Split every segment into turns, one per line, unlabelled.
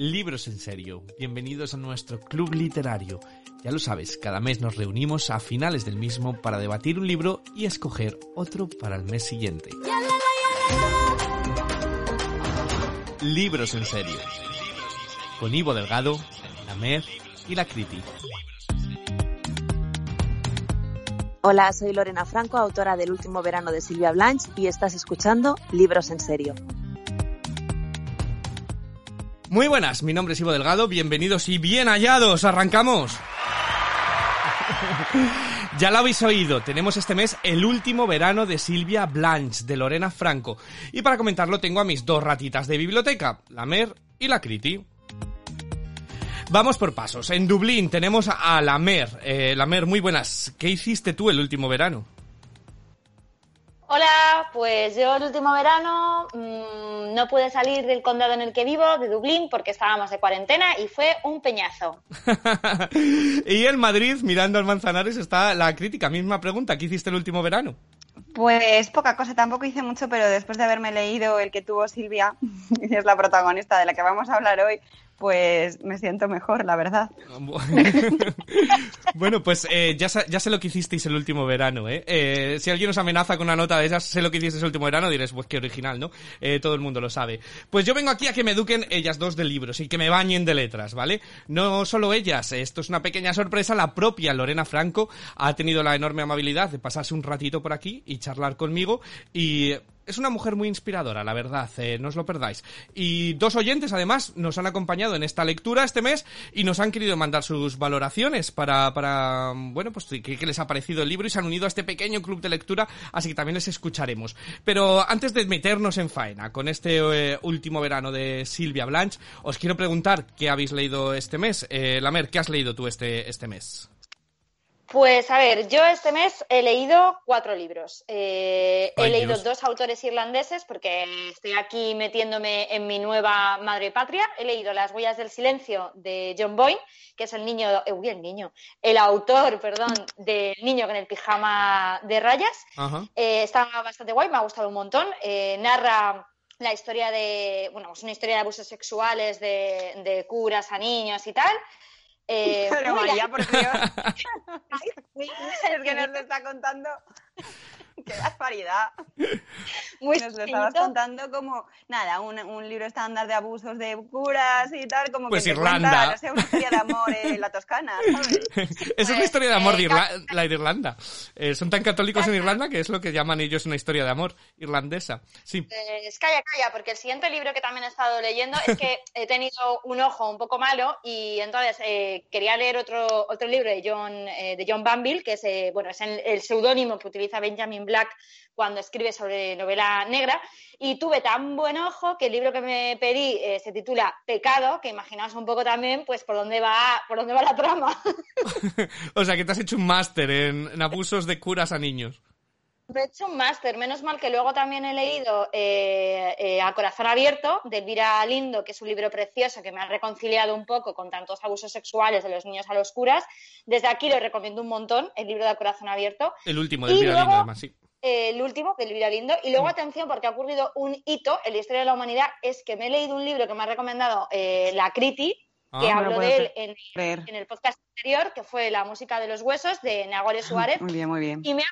Libros en serio. Bienvenidos a nuestro club literario. Ya lo sabes, cada mes nos reunimos a finales del mismo para debatir un libro y escoger otro para el mes siguiente. Libros en serio. Con Ivo Delgado, la Mer y la Criti.
Hola, soy Lorena Franco, autora del último verano de Silvia Blanche y estás escuchando Libros en serio.
Muy buenas, mi nombre es Ivo Delgado, bienvenidos y bien hallados, arrancamos. Ya lo habéis oído, tenemos este mes el último verano de Silvia Blanche, de Lorena Franco. Y para comentarlo tengo a mis dos ratitas de biblioteca, la Mer y la Criti. Vamos por pasos. En Dublín tenemos a la Mer. Eh, la Mer, muy buenas. ¿Qué hiciste tú el último verano?
Hola, pues yo el último verano mmm, no pude salir del condado en el que vivo, de Dublín, porque estábamos de cuarentena y fue un peñazo.
y en Madrid, mirando al Manzanares, está la crítica. Misma pregunta, ¿qué hiciste el último verano?
Pues poca cosa, tampoco hice mucho, pero después de haberme leído el que tuvo Silvia, que es la protagonista de la que vamos a hablar hoy, pues me siento mejor, la verdad.
bueno, pues eh, ya, ya, sé lo que hicisteis el último verano, ¿eh? ¿eh? Si alguien os amenaza con una nota de esas, sé lo que hicisteis el último verano, diréis, pues qué original, ¿no? Eh, todo el mundo lo sabe. Pues yo vengo aquí a que me eduquen ellas dos de libros y que me bañen de letras, ¿vale? No solo ellas, esto es una pequeña sorpresa, la propia Lorena Franco ha tenido la enorme amabilidad de pasarse un ratito por aquí y charlar conmigo y es una mujer muy inspiradora, la verdad, eh, no os lo perdáis. Y dos oyentes, además, nos han acompañado en esta lectura este mes y nos han querido mandar sus valoraciones para, para bueno, pues qué les ha parecido el libro y se han unido a este pequeño club de lectura, así que también les escucharemos. Pero antes de meternos en faena con este eh, último verano de Silvia Blanche, os quiero preguntar qué habéis leído este mes. Eh, Lamer, ¿qué has leído tú este, este mes?
Pues a ver, yo este mes he leído cuatro libros. Eh, he leído dos autores irlandeses porque estoy aquí metiéndome en mi nueva madre patria. He leído Las huellas del silencio de John Boyne, que es el niño, eh, uy, el niño, el autor, perdón, del niño con el pijama de rayas. Eh, está bastante guay, me ha gustado un montón. Eh, narra la historia de, bueno, es una historia de abusos sexuales de, de curas a niños y tal.
Eh, Pero María, por Dios. es que nos lo está contando. ¡Qué barbaridad! Muy nos lo estabas contando como, nada, un, un, libro estándar de abusos de curas y tal, como
pues
que
Irlanda.
Cuenta, no sé, una historia de amor en la Toscana, ¿sabes?
es una historia de amor de Irla la de Irlanda. Eh, son tan católicos en Irlanda que es lo que llaman ellos una historia de amor irlandesa. Sí.
Pues calla, calla, porque el siguiente libro que también he estado leyendo es que he tenido un ojo un poco malo y entonces eh, quería leer otro, otro libro de John, eh, de John Banville, que es, eh, bueno, es el, el seudónimo que utiliza Benjamin Black cuando escribe sobre novela negra y tuve tan buen ojo que el libro que me pedí eh, se titula Pecado, que imaginaos un poco también pues por dónde va, por dónde va la trama.
o sea, que te has hecho un máster en, en abusos de curas a niños.
Me he hecho un máster, menos mal que luego también he leído eh, eh, A Corazón Abierto de Elvira Lindo, que es un libro precioso que me ha reconciliado un poco con tantos abusos sexuales de los niños a los curas. Desde aquí lo recomiendo un montón, el libro de A Corazón Abierto.
El último de Elvira Lindo, además, sí.
Eh, el último, de Elvira Lindo. Y luego, atención, porque ha ocurrido un hito en la historia de la humanidad, es que me he leído un libro que me ha recomendado la Criti, que
Ah,
hablo
me lo
de él en, en el podcast anterior, que fue La música de los huesos, de Nagore Suárez.
Muy bien, muy bien.
Y me ha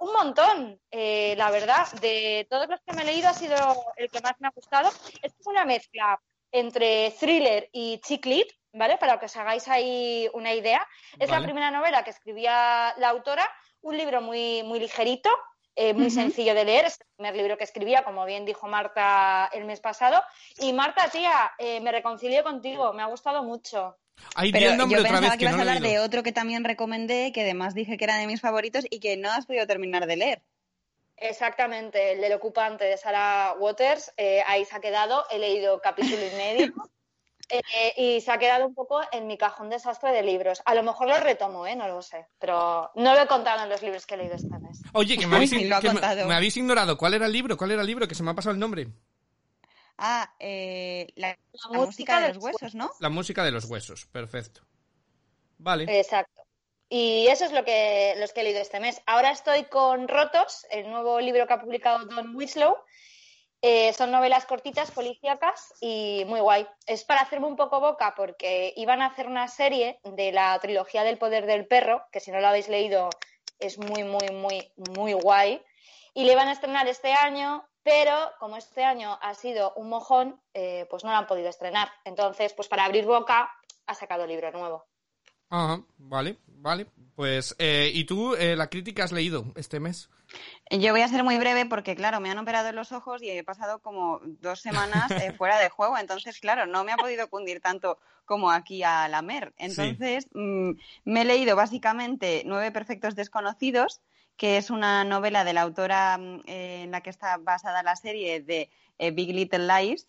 un montón, eh, la verdad. De todos los que me he leído ha sido el que más me ha gustado. Es una mezcla entre thriller y chick lit, ¿vale? Para que os hagáis ahí una idea. Es
Vale.
la primera novela que escribía la autora, un libro muy, muy ligerito, eh, muy sencillo de leer. Es el primer libro que escribía, como bien dijo Marta el mes pasado. Y Marta, tía, eh, me reconcilio contigo, me ha gustado mucho.
Ahí
Pero
el nombre
yo
otra
pensaba
vez
que
que
ibas
no
a hablar de otro que también recomendé, que además dije que era de mis favoritos y que no has podido terminar de leer.
Exactamente, el del ocupante de Sarah Waters, eh, ahí se ha quedado, he leído capítulo y medio. eh, y se ha quedado un poco en mi cajón desastre de libros. A lo mejor lo retomo, ¿eh? No lo sé. Pero no lo he contado en los libros que he leído este mes.
Oye, que me habéis, me, habéis ignorado. ¿Cuál era el libro? ¿Cuál era el libro? Que se me ha pasado el nombre.
Ah, eh, la, música, de los huesos, ¿no?
La música de los huesos, perfecto. Vale.
Exacto. Y eso es lo que, los que he leído este mes. Ahora estoy con Rotos, el nuevo libro que ha publicado Don Winslow. Eh, son novelas cortitas, policíacas y muy guay. Es para hacerme un poco boca porque iban a hacer una serie de la trilogía del poder del perro, que si no lo habéis leído es muy, muy, muy, muy guay. Y le iban a estrenar este año, pero como este año ha sido un mojón, eh, pues no lo han podido estrenar. Entonces, pues para abrir boca, ha sacado libro nuevo.
Ajá, vale, vale. Pues, eh, ¿y tú eh, la crítica has leído este mes?
Yo voy a ser muy breve porque, claro, me han operado los ojos y he pasado como dos semanas eh, fuera de juego. Entonces, claro, no me ha podido cundir tanto como aquí a la Mer. Entonces, mm, me he leído básicamente Nueve Perfectos Desconocidos, que es una novela de la autora mm, en la que está basada la serie de Big Little Lies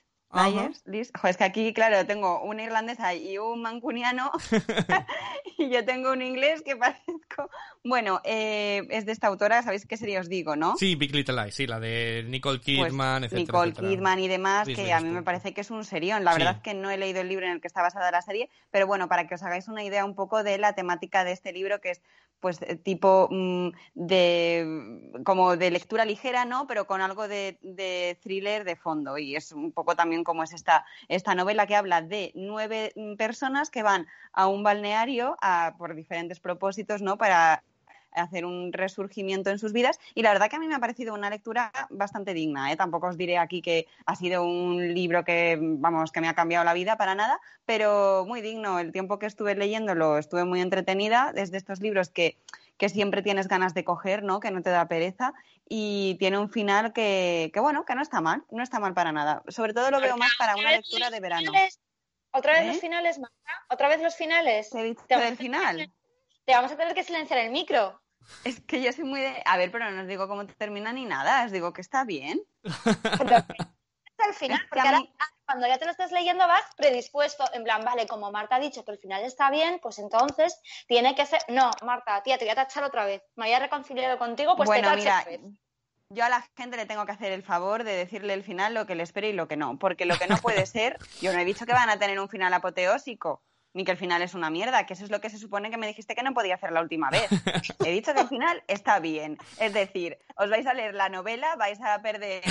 Liz. es que aquí, claro, tengo una irlandesa y un mancuniano y yo tengo un inglés que parezco... Bueno, eh, es de esta autora, ¿sabéis qué sería os digo, no?
Sí, Big Little Lies, sí, la de Nicole pues Kidman,
etcétera, Nicole Kidman y demás, que a mí me parece que es un serión. La verdad es que no he leído el libro en el que está basada la serie, pero bueno, para que os hagáis una idea un poco de la temática de este libro, que es pues eh, tipo mm, de como de lectura ligera, ¿no? Pero con algo de, de, thriller de fondo. Y es un poco también como es esta, esta novela que habla de nueve mm, personas que van a un balneario a, por diferentes propósitos, ¿no? Para hacer un resurgimiento en sus vidas. Y la verdad que a mí me ha parecido una lectura bastante digna. ¿eh? Tampoco os diré aquí que ha sido un libro que, vamos, que me ha cambiado la vida para nada, pero muy digno. El tiempo que estuve leyéndolo estuve muy entretenida. Es de estos libros que, que siempre tienes ganas de coger, ¿no? Que no te da pereza. Y tiene un final que, que bueno, que no está mal, no está mal para nada. Sobre todo lo veo más para una lectura de verano.
¿Otra vez los ¿Eh? finales, Marta? ¿Otra vez los finales?
¿Te del final?
Te vamos a tener que silenciar el micro.
Es que yo soy muy de... A ver, pero no os digo cómo termina ni nada, os digo que está bien.
al final, porque ahora cuando ya te lo estás leyendo vas predispuesto, en plan, vale, como Marta ha dicho que el final está bien, pues entonces tiene que ser... No, Marta, tía, te voy a tachar otra vez. Me había reconciliado contigo, pues
bueno,
te
mira, Yo a la gente le tengo que hacer el favor de decirle el final lo que le espero y lo que no, porque lo que no puede ser, yo no he dicho que van a tener un final apoteósico, ni que el final es una mierda, que eso es lo que se supone que me dijiste que no podía hacer la última vez. He dicho que el final está bien. Es decir, os vais a leer la novela, vais a perder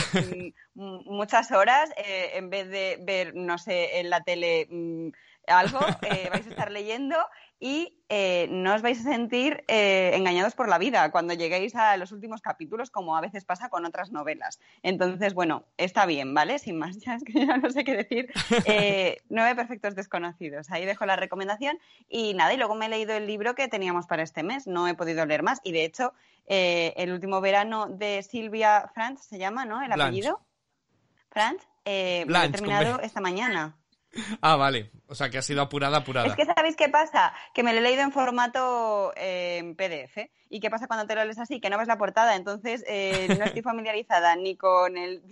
mm, muchas horas eh, en vez de ver, no sé, en la tele mm, algo, eh, vais a estar leyendo y eh, no os vais a sentir eh, engañados por la vida cuando lleguéis a los últimos capítulos, como a veces pasa con otras novelas. Entonces, bueno, está bien, ¿vale? Sin más, ya es que ya no sé qué decir. Eh, nueve perfectos desconocidos. Ahí dejo la recomendación. Y nada, y luego me he leído el libro que teníamos para este mes. No he podido leer más. Y de hecho, el último verano de Silvia Franz se llama, ¿no? El apellido. Franz. lo he terminado esta mañana.
Ah, vale. O sea, que ha sido apurada, apurada.
Es que ¿sabéis qué pasa? Que me lo he leído en formato eh, PDF. ¿Y qué pasa cuando te lo lees así? Que no ves la portada. Entonces, eh, no estoy familiarizada ni con el...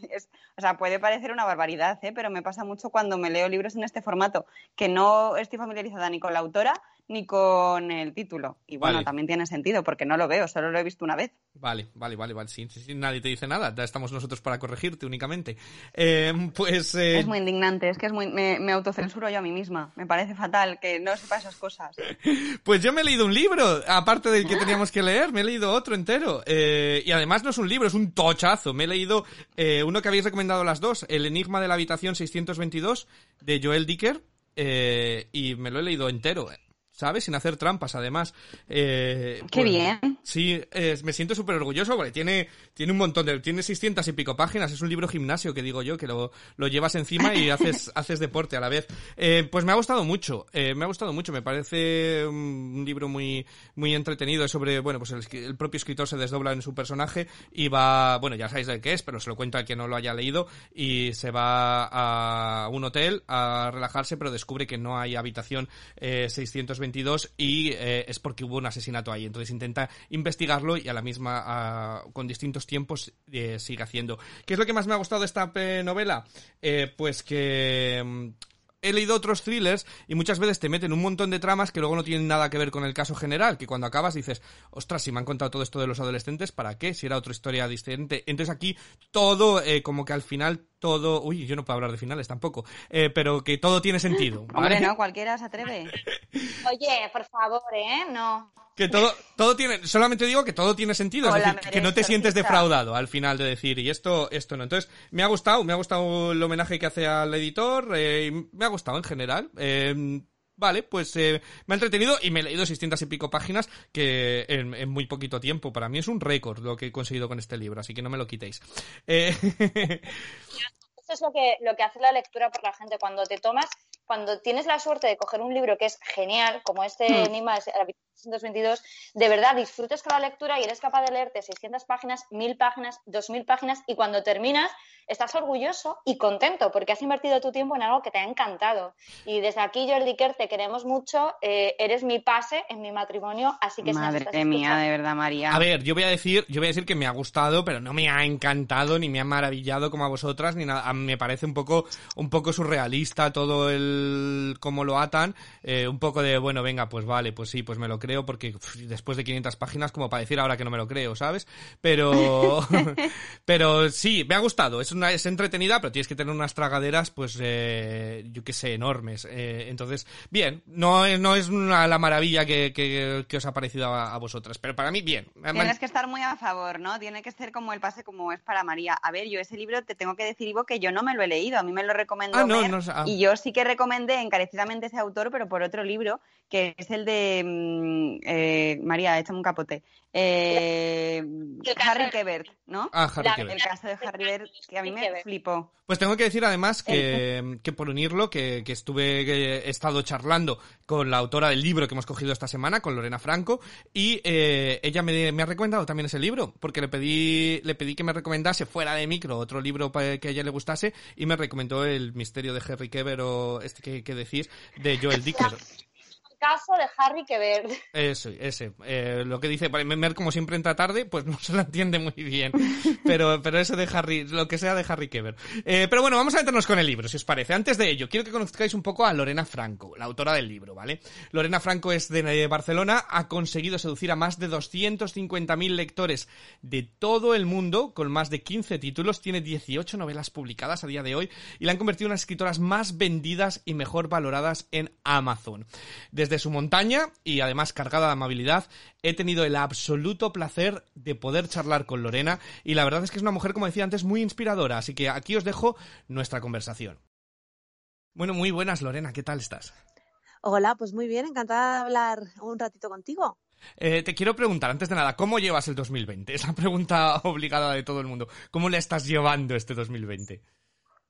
o sea, puede parecer una barbaridad, ¿eh? Pero me pasa mucho cuando me leo libros en este formato, que no estoy familiarizada ni con la autora ni con el título. Y bueno, también tiene sentido porque no lo veo, solo lo he visto una vez.
Vale, vale, vale, vale. Sí, nadie te dice nada, ya estamos nosotros para corregirte únicamente. Eh, pues. Eh,
es muy indignante, es que es muy, me, autocensuro yo a mí misma. Me parece fatal que no sepa esas cosas.
pues yo me he leído un libro, aparte del que teníamos que leer, me he leído otro entero. Eh, y además no es un libro, es un tochazo. Me he leído uno que habéis recomendado las dos, El Enigma de la Habitación 622, de Joel Dicker. y me lo he leído entero. ¿sabes? Sin hacer trampas, además. Eh,
qué pues, bien.
Sí, me siento súper orgulloso porque tiene, tiene un montón de... Tiene 600 y pico páginas, es un libro gimnasio que digo yo, que lo, lo llevas encima y haces, haces deporte a la vez. Eh, pues me ha gustado mucho, eh, me ha gustado mucho, me parece un libro muy, muy entretenido sobre, bueno, pues el, el, propio escritor se desdobla en su personaje y va, bueno, ya sabéis de qué es, pero se lo cuento a quien no lo haya leído y se va a un hotel a relajarse, pero descubre que no hay habitación 620 y eh, es porque hubo un asesinato ahí. Entonces intenta investigarlo y a la misma, con distintos tiempos, eh, sigue haciendo. ¿Qué es lo que más me ha gustado de esta eh, novela? pues que mm, he leído otros thrillers y muchas veces te meten un montón de tramas que luego no tienen nada que ver con el caso general, que cuando acabas dices, ostras, si me han contado todo esto de los adolescentes, ¿para qué? Si era otra historia diferente. Entonces aquí todo como que al final todo... Uy, yo no puedo hablar de finales tampoco, eh, pero que todo tiene sentido.
Hombre, no, cualquiera se atreve.
Oye, por favor, ¿eh? No.
Que todo, todo tiene, solamente digo que todo tiene sentido, es decir, que no te sientes defraudado al final de decir, y esto, esto no. Entonces, me ha gustado, me ha gustado el homenaje que hace al editor, eh, me ha gustado en general. Eh, vale, pues eh, me ha entretenido y me he leído 600 y pico páginas que en, muy poquito tiempo. Para mí es un récord lo que he conseguido con este libro, así que no me lo quitéis. Eh...
Eso es lo que, lo que hace la lectura por la gente. Cuando te tomas, cuando tienes la suerte de coger un libro que es genial, como este mm. Enigma de 622, de verdad disfrutes con la lectura y eres capaz de leerte 600 páginas, 1000 páginas, 2000 páginas y cuando terminas estás orgulloso y contento porque has invertido tu tiempo en algo que te ha encantado. Y desde aquí, Jordi Kerr, te queremos mucho, eh, eres mi pase en mi matrimonio, así que
Madre mía, de verdad, María.
A ver, yo voy a decir, yo voy a decir que me ha gustado, pero no me ha encantado ni me ha maravillado como a vosotras, ni nada. Me parece un poco, un poco surrealista todo el cómo lo atan, eh, un poco de bueno, venga, pues vale, pues sí, pues me lo creo porque después de 500 páginas como para decir ahora que no me lo creo, ¿sabes? Pero pero sí, me ha gustado, es una es entretenida, pero tienes que tener unas tragaderas pues eh, yo qué sé, enormes. Eh, entonces, bien, no, no es una, la maravilla que, que, os ha parecido a, vosotras, pero para mí bien.
Tienes que estar muy a favor, ¿no? Tiene que ser como el pase como es para María. A ver, yo ese libro te tengo que decir, Ivo, que yo no me lo he leído, a mí me lo recomendó ah, ah. y yo sí que encarecidamente ese autor, pero por otro libro, que es el de mm, eh, María, échame un capote. Eh, Harry Kebert, ¿no?
Ah, Harry Kebert.
El caso de Harry Kebert, que a mí me flipó.
Pues tengo que decir además que, que por unirlo, que, que estuve, que he estado charlando con la autora del libro que hemos cogido esta semana, con Lorena Franco, y eh, ella me, me, ha recomendado también ese libro, porque le pedí, le pedí que me recomendase fuera de micro otro libro que a ella le gustase, y me recomendó El misterio de Harry Kebert, o este que, que decís, de Joel Dicker
caso de Harry Quever.
Ese, ese. Eh, lo que dice, Mer como siempre entra tarde, pues no se lo entiende muy bien. Pero, pero eso de Harry, lo que sea de Harry Kever. Eh, pero bueno, vamos a meternos con el libro, si os parece. Antes de ello, quiero que conozcáis un poco a Lorena Franco, la autora del libro, ¿vale? Lorena Franco es de Barcelona, ha conseguido seducir a más de 250.000 lectores de todo el mundo, con más de 15 títulos, tiene 18 novelas publicadas a día de hoy y la han convertido en una escritoras más vendidas y mejor valoradas en Amazon. Desde desde su montaña y además cargada de amabilidad, he tenido el absoluto placer de poder charlar con Lorena y la verdad es que es una mujer, como decía antes, muy inspiradora, así que aquí os dejo nuestra conversación. Bueno, muy buenas Lorena, ¿qué tal estás?
Hola, pues muy bien, encantada de hablar un ratito contigo.
Eh, te quiero preguntar, antes de nada, ¿cómo llevas el 2020? Es la pregunta obligada de todo el mundo. ¿Cómo le estás llevando este 2020?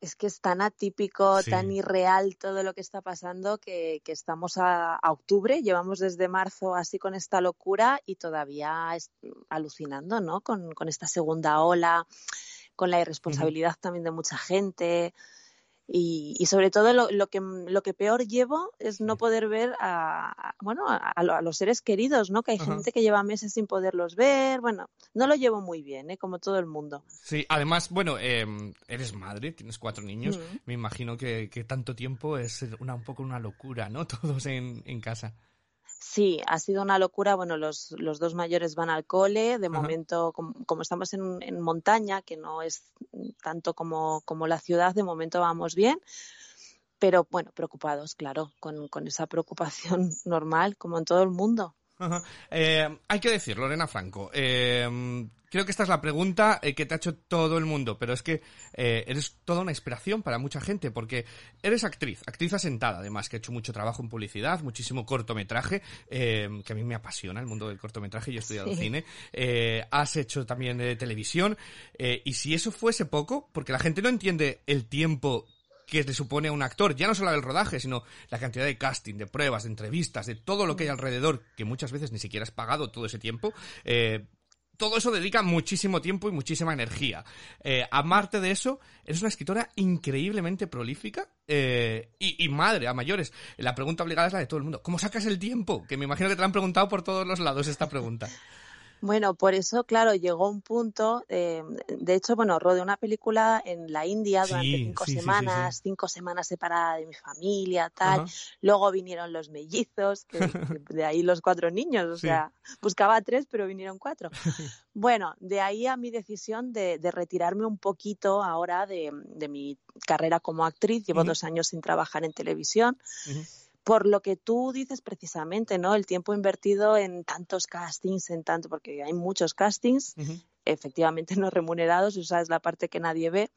Es que es tan atípico, tan irreal todo lo que está pasando que, estamos a, octubre, llevamos desde marzo así con esta locura y todavía alucinando, ¿no? Con, con, esta segunda ola, con la irresponsabilidad también de mucha gente. Y, sobre todo lo, que, lo que peor llevo es no poder ver a, bueno, a, los seres queridos, ¿no? Que hay gente que lleva meses sin poderlos ver. Bueno, no lo llevo muy bien, ¿eh? Como todo el mundo.
Sí, además, bueno, em, eres madre, tienes cuatro niños. Me imagino que, que, tanto tiempo es una, un poco una locura, ¿no? Todos en, en casa.
Sí, ha sido una locura. Bueno, los, los dos mayores van al cole. De momento, como, estamos en, en, montaña, que no es tanto como, como la ciudad, de momento vamos bien. Pero bueno, preocupados, claro, con, con esa preocupación normal, como en todo el mundo.
Eh, hay que decir, Lorena Franco, eh, creo que esta es la pregunta eh, que te ha hecho todo el mundo, pero es que eres toda una inspiración para mucha gente, porque eres actriz, actriz asentada, además, que ha hecho mucho trabajo en publicidad, muchísimo cortometraje, que a mí me apasiona el mundo del cortometraje, yo he estudiado cine, has hecho también televisión, y si eso fuese poco, porque la gente no entiende el tiempo que le supone a un actor, ya no solo el rodaje, sino la cantidad de casting, de pruebas, de entrevistas, de todo lo que hay alrededor, que muchas veces ni siquiera has pagado todo ese tiempo, eh, todo eso dedica muchísimo tiempo y muchísima energía. Eh, aparte de eso, eres una escritora increíblemente prolífica eh, y, y, madre a mayores. La pregunta obligada es la de todo el mundo. ¿Cómo sacas el tiempo? Que me imagino que te la han preguntado por todos los lados esta pregunta.
Bueno, por eso, claro, llegó un punto, eh, de hecho, bueno, rodé una película en la India durante cinco semanas, cinco semanas separada de mi familia, tal. Luego vinieron los mellizos, que, de ahí los cuatro niños, o sea, buscaba tres, pero vinieron cuatro. bueno, de ahí a mi decisión de, retirarme un poquito ahora de, mi carrera como actriz. Llevo dos años sin trabajar en televisión por lo que tú dices precisamente, ¿no? El tiempo invertido en tantos castings, en tanto, porque hay muchos castings, efectivamente no remunerados, esa es la parte que nadie ve,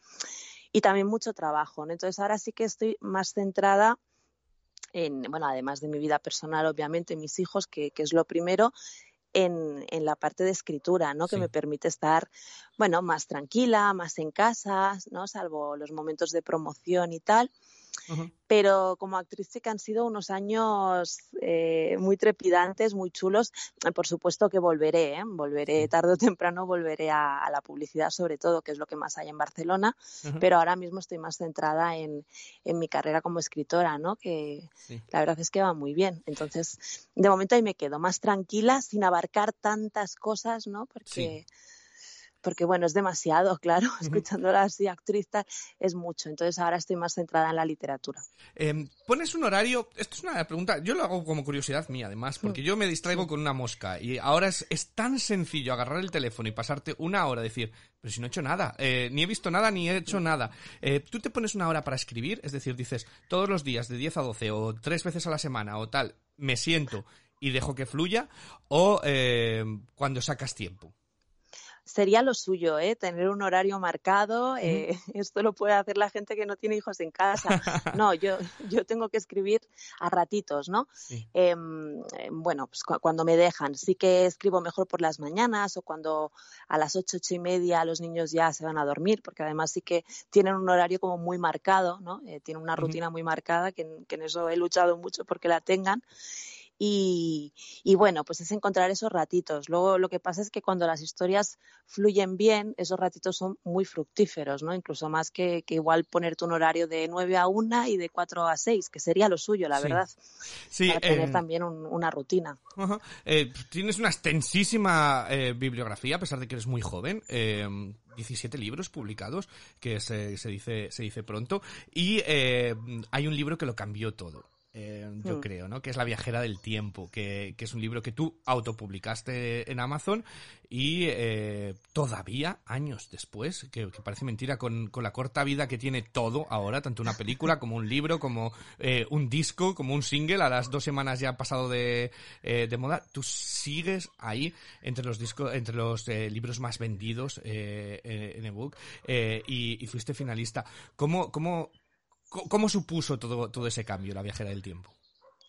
y también mucho trabajo, ¿no? Entonces ahora sí que estoy más centrada en, bueno, además de mi vida personal, obviamente, mis hijos, que, es lo primero, en, en, la parte de escritura, ¿no? Que me permite estar, bueno, más tranquila, más en casa, ¿no? Salvo los momentos de promoción y tal. Pero como actriz sí que han sido unos años eh, muy trepidantes, muy chulos. Por supuesto que volveré, ¿eh? volveré tarde o temprano, volveré a, la publicidad sobre todo, que es lo que más hay en Barcelona. Pero ahora mismo estoy más centrada en, mi carrera como escritora, ¿no? Que la verdad es que va muy bien. Entonces, de momento ahí me quedo más tranquila, sin abarcar tantas cosas, ¿no? Porque porque bueno, es demasiado, claro, escuchándola así actriz es mucho, entonces ahora estoy más centrada en la literatura.
Em, pones un horario, esto es una pregunta, yo lo hago como curiosidad mía además, mm. porque yo me distraigo con una mosca y ahora es, tan sencillo agarrar el teléfono y pasarte una hora, decir, pero si no he hecho nada, eh, ni he visto nada ni he hecho mm. nada. Eh, Tú te pones una hora para escribir, es decir, dices, todos los días de 10 a 12 o tres veces a la semana o tal, me siento y dejo que fluya, o eh, cuando sacas tiempo
sería lo suyo, ¿eh? tener un horario marcado. Eh, esto lo puede hacer la gente que no tiene hijos en casa. No, yo, yo tengo que escribir a ratitos, ¿no? Em, em, bueno, pues cuando me dejan. Sí que escribo mejor por las mañanas o cuando a las ocho, ocho y media los niños ya se van a dormir, porque además sí que tienen un horario como muy marcado, ¿no? Eh, tienen una rutina muy marcada, que, que en eso he luchado mucho porque la tengan. Y, bueno, pues es encontrar esos ratitos. Luego lo que pasa es que cuando las historias fluyen bien, esos ratitos son muy fructíferos, ¿no? Incluso más que, igual ponerte un horario de 9 a 1 y de 4 a 6, que sería lo suyo, la verdad. Sí, para tener em, también una rutina.
Eh, tienes una extensísima eh, bibliografía, a pesar de que eres muy joven. 17 em, libros publicados, que se, se, dice, se dice pronto, y eh, hay un libro que lo cambió todo. Eh, yo hmm. creo, ¿no? Que es La viajera del tiempo, que, es un libro que tú autopublicaste en Amazon y eh, todavía, años después, que, parece mentira, con, la corta vida que tiene todo ahora, tanto una película como un libro, como eh, un disco, como un single, a las dos semanas ya ha pasado de, moda, tú sigues ahí entre los discos, entre los libros más vendidos en ebook y, y fuiste finalista. ¿Cómo, cómo, ¿Cómo supuso todo, todo ese cambio, la viajera del tiempo?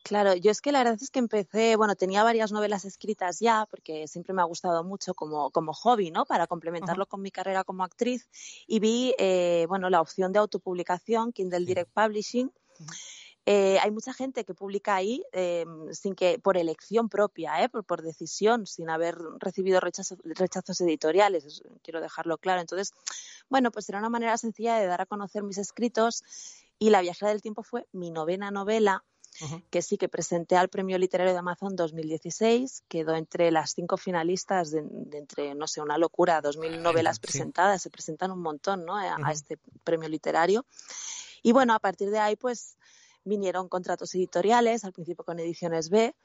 Claro, yo es que la verdad es que empecé, bueno, tenía varias novelas escritas ya, porque siempre me ha gustado mucho como, como hobby, ¿no? Para complementarlo con mi carrera como actriz. Y vi, eh, bueno, la opción de autopublicación, Kindle Direct Publishing. Eh, hay mucha gente que publica ahí eh, sin que por elección propia, por, por, decisión, sin haber recibido rechazos, rechazos editoriales. quiero dejarlo claro. Entonces, bueno, pues era una manera sencilla de dar a conocer mis escritos y La viajera del tiempo fue mi novena novela, que sí que presenté al Premio Literario de Amazon 2016, quedó entre las cinco finalistas de, entre, no sé, una locura, dos mil novelas presentadas, se presentan un montón ¿no? a, este premio literario. Y bueno, a partir de ahí, pues vinieron contratos editoriales, al principio con Ediciones B,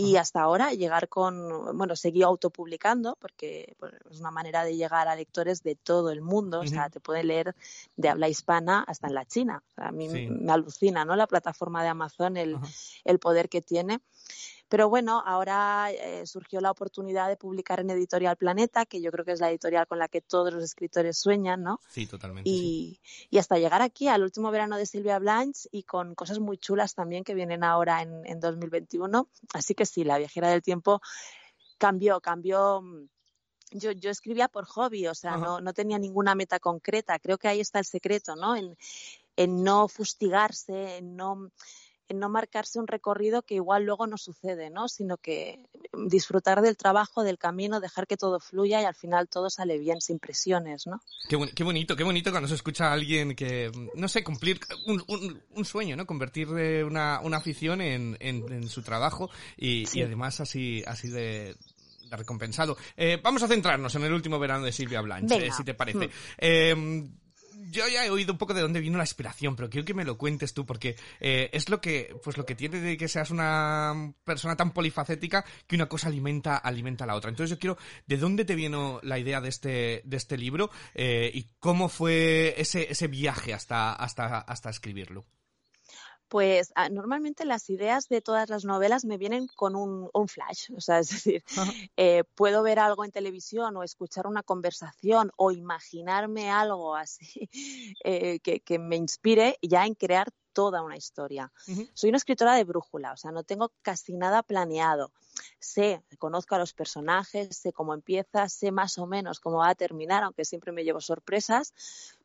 y hasta ahora llegar con, bueno, seguí autopublicando porque pues, es una manera de llegar a lectores de todo el mundo, o sea, te puede leer de habla hispana hasta en la China. a mí me alucina, ¿no? La plataforma de Amazon, el, el poder que tiene. Pero bueno, ahora eh, surgió la oportunidad de publicar en Editorial Planeta, que yo creo que es la editorial con la que todos los escritores sueñan, ¿no?
Sí, totalmente.
Y, y hasta llegar aquí, al último verano de Silvia Blanche, y con cosas muy chulas también que vienen ahora en, en 2021. Así que sí, la viajera del tiempo cambió, cambió mm, yo, yo, escribía por hobby, o sea, no, no, tenía ninguna meta concreta. Creo que ahí está el secreto, ¿no? En, en no fustigarse, en no no marcarse un recorrido que igual luego no sucede, ¿no? Sino que disfrutar del trabajo, del camino, dejar que todo fluya y al final todo sale bien, sin presiones, ¿no?
Qué, bonito, qué bonito cuando se escucha a alguien que, no sé, cumplir un, sueño, ¿no? Convertir una, una afición en, en, su trabajo y, y además así, así de, recompensado. Eh, vamos a centrarnos en el último verano de Silvia Blanche, si te parece. Mm. Eh, yo ya he oído un poco de dónde vino la inspiración, pero quiero que me lo cuentes tú, porque eh, es lo que, pues lo que tiene de que seas una persona tan polifacética que una cosa alimenta, alimenta la otra. Entonces yo quiero, ¿de dónde te vino la idea de este, de este libro eh, y cómo fue ese, ese viaje hasta, hasta, hasta escribirlo?
Pues ah, normalmente las ideas de todas las novelas me vienen con un, flash, o sea, es decir, eh, puedo ver algo en televisión o escuchar una conversación o imaginarme algo así eh, que, me inspire ya en crear toda una historia. Soy una escritora de brújula, o sea, no tengo casi nada planeado. Sé, conozco a los personajes, sé cómo empieza, sé más o menos cómo va a terminar, aunque siempre me llevo sorpresas,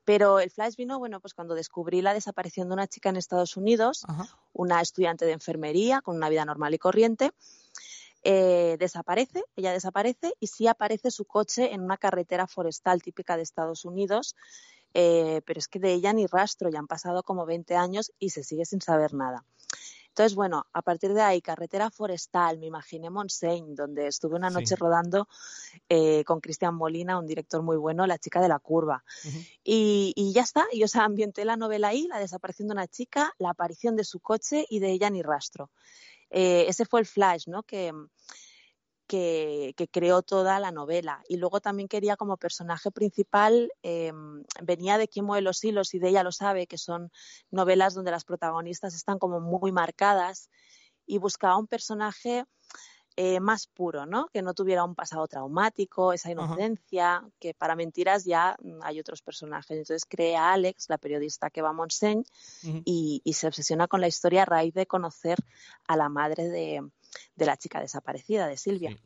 pero el flash vino, bueno, pues cuando descubrí la desaparición de una chica en Estados Unidos, una estudiante de enfermería con una vida normal y corriente, eh, desaparece, ella desaparece y sí aparece su coche en una carretera forestal típica de Estados Unidos, eh, pero es que de ella ni rastro, ya han pasado como 20 años y se sigue sin saber nada. Entonces, bueno, a partir de ahí, carretera forestal, me imaginé Montseny, donde estuve una noche rodando eh, con Cristian Molina, un director muy bueno, La chica de la curva. y, ya está, y o sea, ambienté la novela ahí, la desaparición de una chica, la aparición de su coche y de ella ni rastro. Eh, ese fue el flash, ¿no? Que, que, creó toda la novela. Y luego también quería como personaje principal, eh, venía de Quien de los hilos y de ella lo sabe, que son novelas donde las protagonistas están como muy marcadas y buscaba un personaje eh, más puro, ¿no? Que no tuviera un pasado traumático, esa inocencia, que para mentiras ya mm, hay otros personajes. Entonces crea a Alex, la periodista que va a Montseny, y, se obsesiona con la historia a raíz de conocer a la madre de, la chica desaparecida, de Silvia.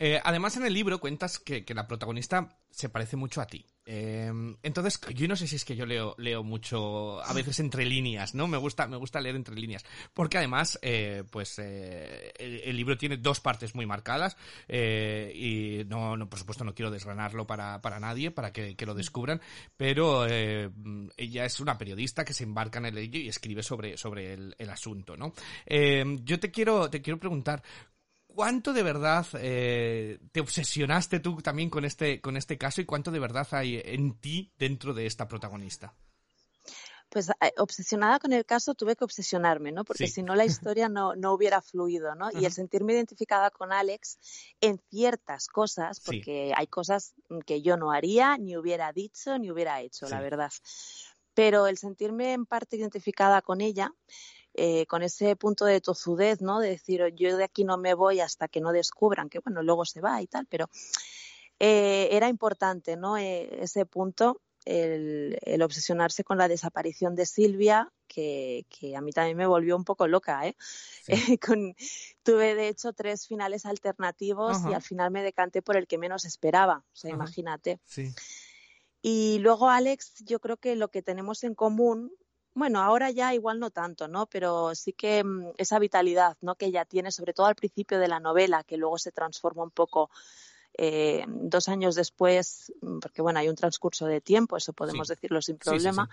Eh, además, en el libro cuentas que, la protagonista se parece mucho a ti. Em, entonces, yo no sé si es que yo leo, mucho, a veces entre líneas, ¿no? Me gusta, me gusta leer entre líneas. Porque además, eh, pues, eh, el, libro tiene dos partes muy marcadas. Eh, y no, por supuesto, no quiero desgranarlo para, para nadie, para que, lo descubran. Pero ella es una periodista que se embarca en el ello y escribe sobre, sobre el, el asunto, ¿no? Yo te quiero, te quiero preguntar, ¿Cuánto de verdad eh, te obsesionaste tú también con este, con este caso y cuánto de verdad hay en ti dentro de esta protagonista?
Pues eh, obsesionada con el caso tuve que obsesionarme, ¿no? Porque si no la historia no, no hubiera fluido, ¿no? Y el sentirme identificada con Alex en ciertas cosas, porque hay cosas que yo no haría, ni hubiera dicho, ni hubiera hecho, la verdad. Pero el sentirme en parte identificada con ella eh, con ese punto de tozudez, ¿no? De decir, yo de aquí no me voy hasta que no descubran, que bueno, luego se va y tal, pero eh, era importante, ¿no? Eh, ese punto, el, obsesionarse con la desaparición de Silvia, que, a mí también me volvió un poco loca, ¿eh? tuve, de hecho, tres finales alternativos y al final me decanté por el que menos esperaba, o sea, imagínate. Y luego, Alex, yo creo que lo que tenemos en común bueno, ahora ya igual no tanto, ¿no? Pero sí que mm, esa vitalidad, ¿no? Que ella tiene, sobre todo al principio de la novela, que luego se transforma un poco eh, dos años después, mm, porque bueno, hay un transcurso de tiempo, eso podemos decirlo sin problema.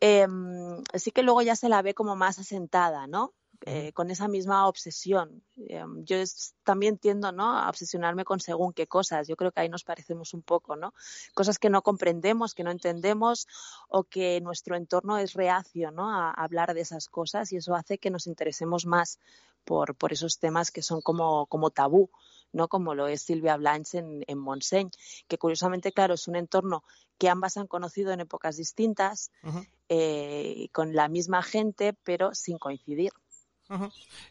Em, sí, que luego ya se la ve como más asentada, ¿no? Eh, con esa misma obsesión. Em, yo también tiendo ¿no? a obsesionarme con según qué cosas. Yo creo que ahí nos parecemos un poco, ¿no? Cosas que no comprendemos, que no entendemos o que nuestro entorno es reacio ¿no? a, hablar de esas cosas y eso hace que nos interesemos más por, por esos temas que son como, como tabú. ¿no? como lo es Silvia Blanche en, en Montseny, que curiosamente, claro, es un entorno que ambas han conocido en épocas distintas, eh, con la misma gente, pero sin coincidir.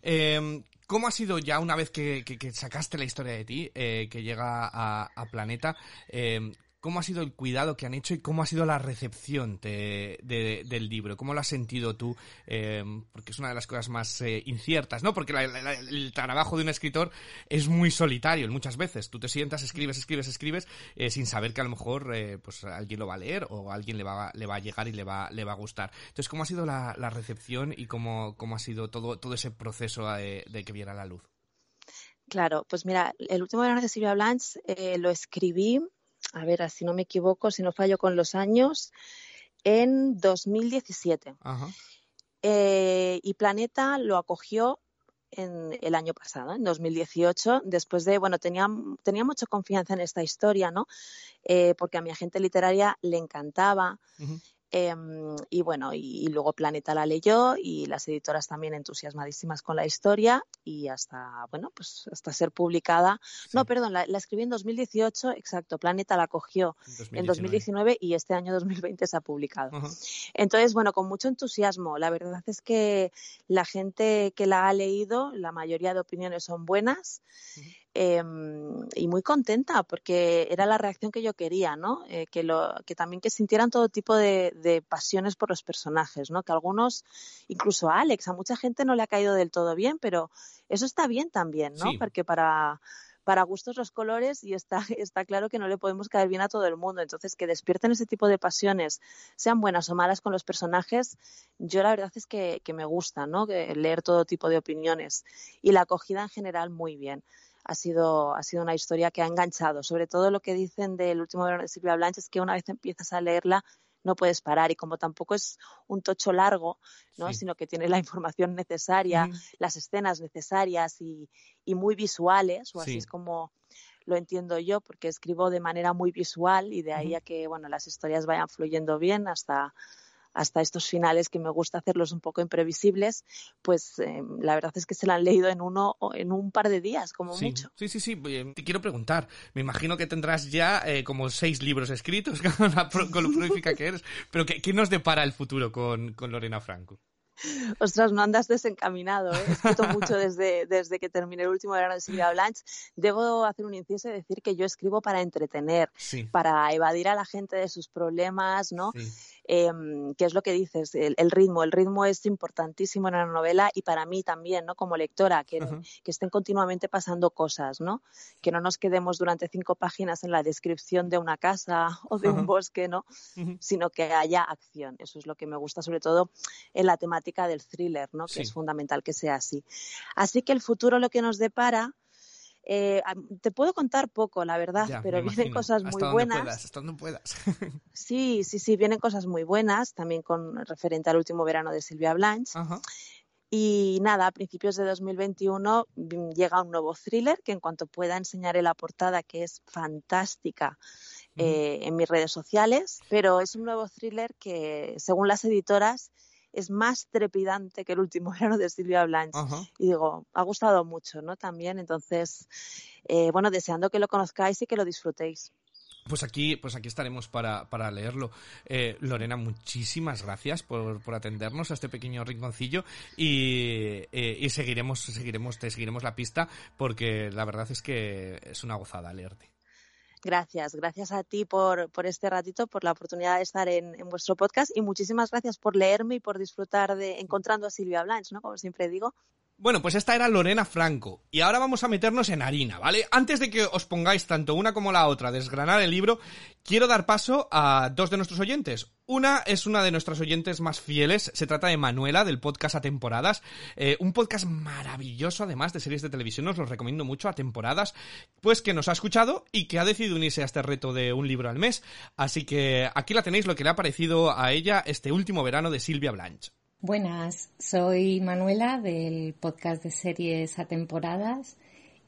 Em, ¿Cómo ha sido ya una vez que, sacaste la historia de ti, eh, que llega a, Planeta? Em, ¿Cómo ha sido el cuidado que han hecho y cómo ha sido la recepción del libro? ¿Cómo lo has sentido tú? Eh, porque es una de las cosas más eh, inciertas, ¿no? Porque el trabajo de un escritor es muy solitario muchas veces. Tú te sientas, escribes, escribes, escribes, eh, sin saber que a lo mejor pues alguien lo va a leer o alguien le va, le va a llegar y le va, le va a gustar. Entonces, ¿cómo ha sido la, recepción y cómo, ha sido todo, ese proceso de, que viera la luz?
Claro, pues mira, el último verano de Silvia Blanche lo escribí a ver, si no me equivoco, si no fallo con los años, en 2017. Eh, y Planeta lo acogió en el año pasado, en 2018, después de, bueno, tenía, tenía mucha confianza en esta historia, ¿no? Eh, porque a mi agente literaria le encantaba. Em, y bueno, y, luego Planeta la leyó y las editoras también entusiasmadísimas con la historia y hasta, bueno, pues hasta ser publicada. No, perdón, la, escribí en 2018, exacto, Planeta la cogió en 2019 y este año 2020 se ha publicado. Entonces, bueno, con mucho entusiasmo. La verdad es que la gente que la ha leído, la mayoría de opiniones son buenas. Em, y muy contenta porque era la reacción que yo quería, ¿no? Eh, que, lo, que también que sintieran todo tipo de, de, pasiones por los personajes, ¿no? Que algunos, incluso a Alex, a mucha gente no le ha caído del todo bien, pero eso está bien también, ¿no? Porque para, para gustos los colores y está, está claro que no le podemos caer bien a todo el mundo. Entonces, que despierten ese tipo de pasiones, sean buenas o malas con los personajes, yo la verdad es que, que me gusta, ¿no? leer todo tipo de opiniones y la acogida en general muy bien ha sido, ha sido una historia que ha enganchado. Sobre todo lo que dicen del último verano de Silvia Blanche es que una vez empiezas a leerla no puedes parar. Y como tampoco es un tocho largo, ¿no? sino que tiene la información necesaria, las escenas necesarias y, y, muy visuales, o así es como lo entiendo yo, porque escribo de manera muy visual y de ahí a que bueno, las historias vayan fluyendo bien hasta hasta estos finales que me gusta hacerlos un poco imprevisibles, pues eh, la verdad es que se la han leído en uno en un par de días, como mucho.
Sí, sí, sí. Te quiero preguntar, me imagino que tendrás ya eh, como seis libros escritos con, lo prolífica que eres, pero ¿qué, nos depara el futuro con, con Lorena Franco?
Ostras, no andas desencaminado, ¿eh? He escrito mucho desde, desde que terminé el último verano de Silvia Blanche. Debo hacer un inciso y decir que yo escribo para entretener, para evadir a la gente de sus problemas, ¿no? eh, que es lo que dices, el, ritmo. El ritmo es importantísimo en una novela y para mí también, ¿no? Como lectora, que, que, estén continuamente pasando cosas, ¿no? Que no nos quedemos durante cinco páginas en la descripción de una casa o de un bosque, ¿no? Sino que haya acción. Eso es lo que me gusta, sobre todo en la temática del thriller, ¿no? Que es fundamental que sea así. Así que el futuro lo que nos depara eh, te puedo contar poco, la verdad, pero vienen cosas muy buenas.
hasta donde puedas.
sí, sí, sí, vienen cosas muy buenas, también con referente al último verano de Silvia Blanche. Y nada, a principios de 2021 mm, llega un nuevo thriller que en cuanto pueda enseñaré la portada, que es fantástica, eh, en mis redes sociales, pero es un nuevo thriller que, según las editoras, es más trepidante que el último verano de Silvia Blanche. Y digo, ha gustado mucho, ¿no? También, entonces, eh, bueno, deseando que lo conozcáis y que lo disfrutéis.
Pues aquí, pues aquí estaremos para, para leerlo. Eh, Lorena, muchísimas gracias por, por, atendernos a este pequeño rinconcillo y, eh, y seguiremos, seguiremos, te seguiremos la pista porque la verdad es que es una gozada leerte.
Gracias, gracias a ti por, por este ratito, por la oportunidad de estar en, en, vuestro podcast y muchísimas gracias por leerme y por disfrutar de encontrando a Silvia Blanche, ¿no? Como siempre digo.
Bueno, pues esta era Lorena Franco. Y ahora vamos a meternos en harina, ¿vale? Antes de que os pongáis tanto una como la otra desgranar el libro, quiero dar paso a dos de nuestros oyentes. Una es una de nuestras oyentes más fieles, se trata de Manuela del podcast A Temporadas, eh, un podcast maravilloso además de series de televisión, os lo recomiendo mucho a temporadas, pues que nos ha escuchado y que ha decidido unirse a este reto de un libro al mes. Así que aquí la tenéis lo que le ha parecido a ella este último verano de Silvia Blanche.
Buenas, soy Manuela del podcast de series a temporadas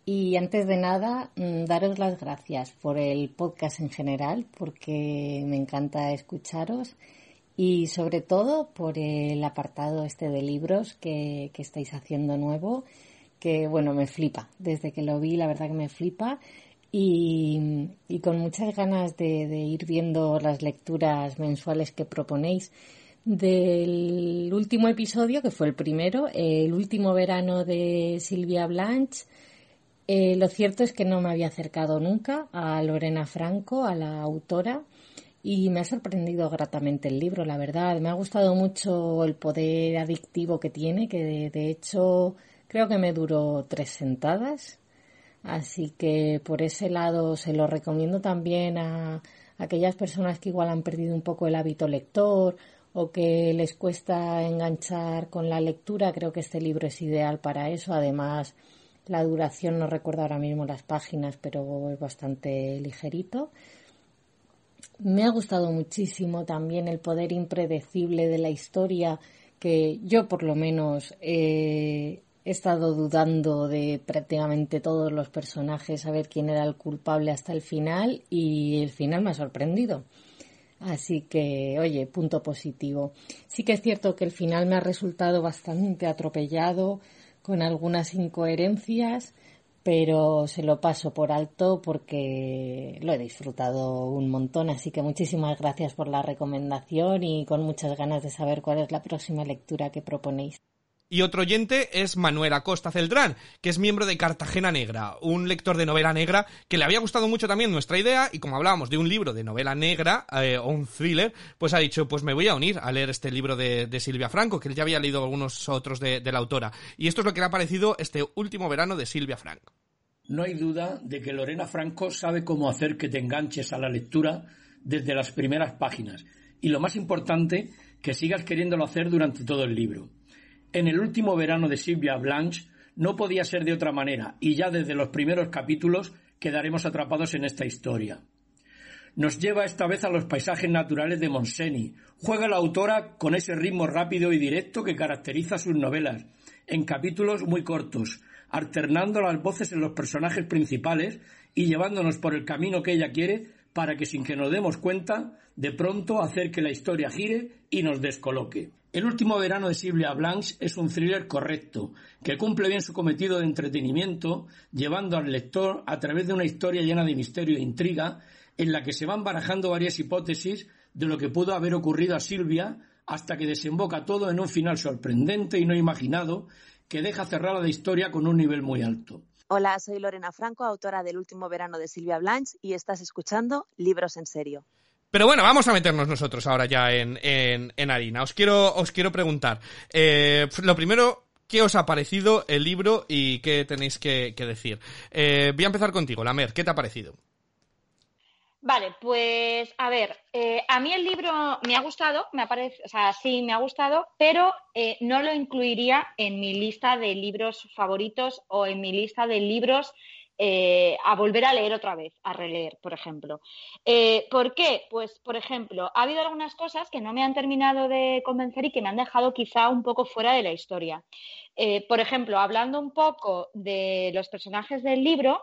y antes de nada mm, daros las gracias por el podcast en general porque me encanta escucharos y sobre todo por el apartado este de libros que, estáis haciendo nuevo que bueno me flipa. Desde que lo vi la verdad que me flipa y, con muchas ganas de ir viendo las lecturas mensuales que proponéis del último episodio, que fue el primero, el último verano de Silvia Blanche. Eh, lo cierto es que no me había acercado nunca a Lorena Franco, a la autora, y me ha sorprendido gratamente el libro, la verdad. Me ha gustado mucho el poder adictivo que tiene, que de, hecho creo que me duró tres sentadas. Así que por ese lado se lo recomiendo también a aquellas personas que igual han perdido un poco el hábito lector o que les cuesta enganchar con la lectura, creo que este libro es ideal para eso. Además, la duración no recuerdo ahora mismo las páginas, pero es bastante ligerito. Me ha gustado muchísimo también el poder impredecible de la historia, que yo por lo menos he estado dudando de prácticamente todos los personajes, a ver quién era el culpable hasta el final y el final me ha sorprendido. Así que, oye, punto positivo. Sí que es cierto que el final me ha resultado bastante atropellado, con algunas incoherencias, pero se lo paso por alto porque lo he disfrutado un montón. Así que muchísimas gracias por la recomendación y con muchas ganas de saber cuál es la próxima lectura que proponéis.
Y otro oyente es Manuel Acosta Celdrán, que es miembro de Cartagena Negra, un lector de novela negra que le había gustado mucho también nuestra idea y como hablábamos de un libro de novela negra eh, o un thriller, pues ha dicho, pues me voy a unir a leer este libro de, Silvia Franco, que él ya había leído algunos otros de, de la autora. Y esto es lo que le ha parecido este último verano de Silvia Franco.
No hay duda de que Lorena Franco sabe cómo hacer que te enganches a la lectura desde las primeras páginas y lo más importante, que sigas queriéndolo hacer durante todo el libro. En el último verano de Silvia Blanche no podía ser de otra manera y ya desde los primeros capítulos quedaremos atrapados en esta historia. Nos lleva esta vez a los paisajes naturales de Monseni. Juega la autora con ese ritmo rápido y directo que caracteriza sus novelas, en capítulos muy cortos, alternando las voces en los personajes principales y llevándonos por el camino que ella quiere para que sin que nos demos cuenta, de pronto hacer que la historia gire y nos descoloque. El último verano de Silvia Blanche es un thriller correcto, que cumple bien su cometido de entretenimiento, llevando al lector a través de una historia llena de misterio e intriga, en la que se van barajando varias hipótesis de lo que pudo haber ocurrido a Silvia, hasta que desemboca todo en un final sorprendente y no imaginado, que deja cerrada la historia con un nivel muy alto.
Hola, soy Lorena Franco, autora del último verano de Silvia Blanche, y estás escuchando Libros en Serio.
Pero bueno, vamos a meternos nosotros ahora ya en, en, harina. Os quiero, os quiero preguntar. Eh, lo primero, ¿qué os ha parecido el libro y qué tenéis que, decir? Eh, voy a empezar contigo, Lamer. ¿Qué te ha parecido?
Vale, pues a ver, eh, a mí el libro me ha gustado, me parece, o sea, sí me ha gustado, pero no lo incluiría en mi lista de libros favoritos o en mi lista de libros eh, a volver a leer otra vez, a releer, por ejemplo. Eh, ¿Por qué? Pues, por ejemplo, ha habido algunas cosas que no me han terminado de convencer y que me han dejado quizá un poco fuera de la historia. Eh, por ejemplo, hablando un poco de los personajes del libro,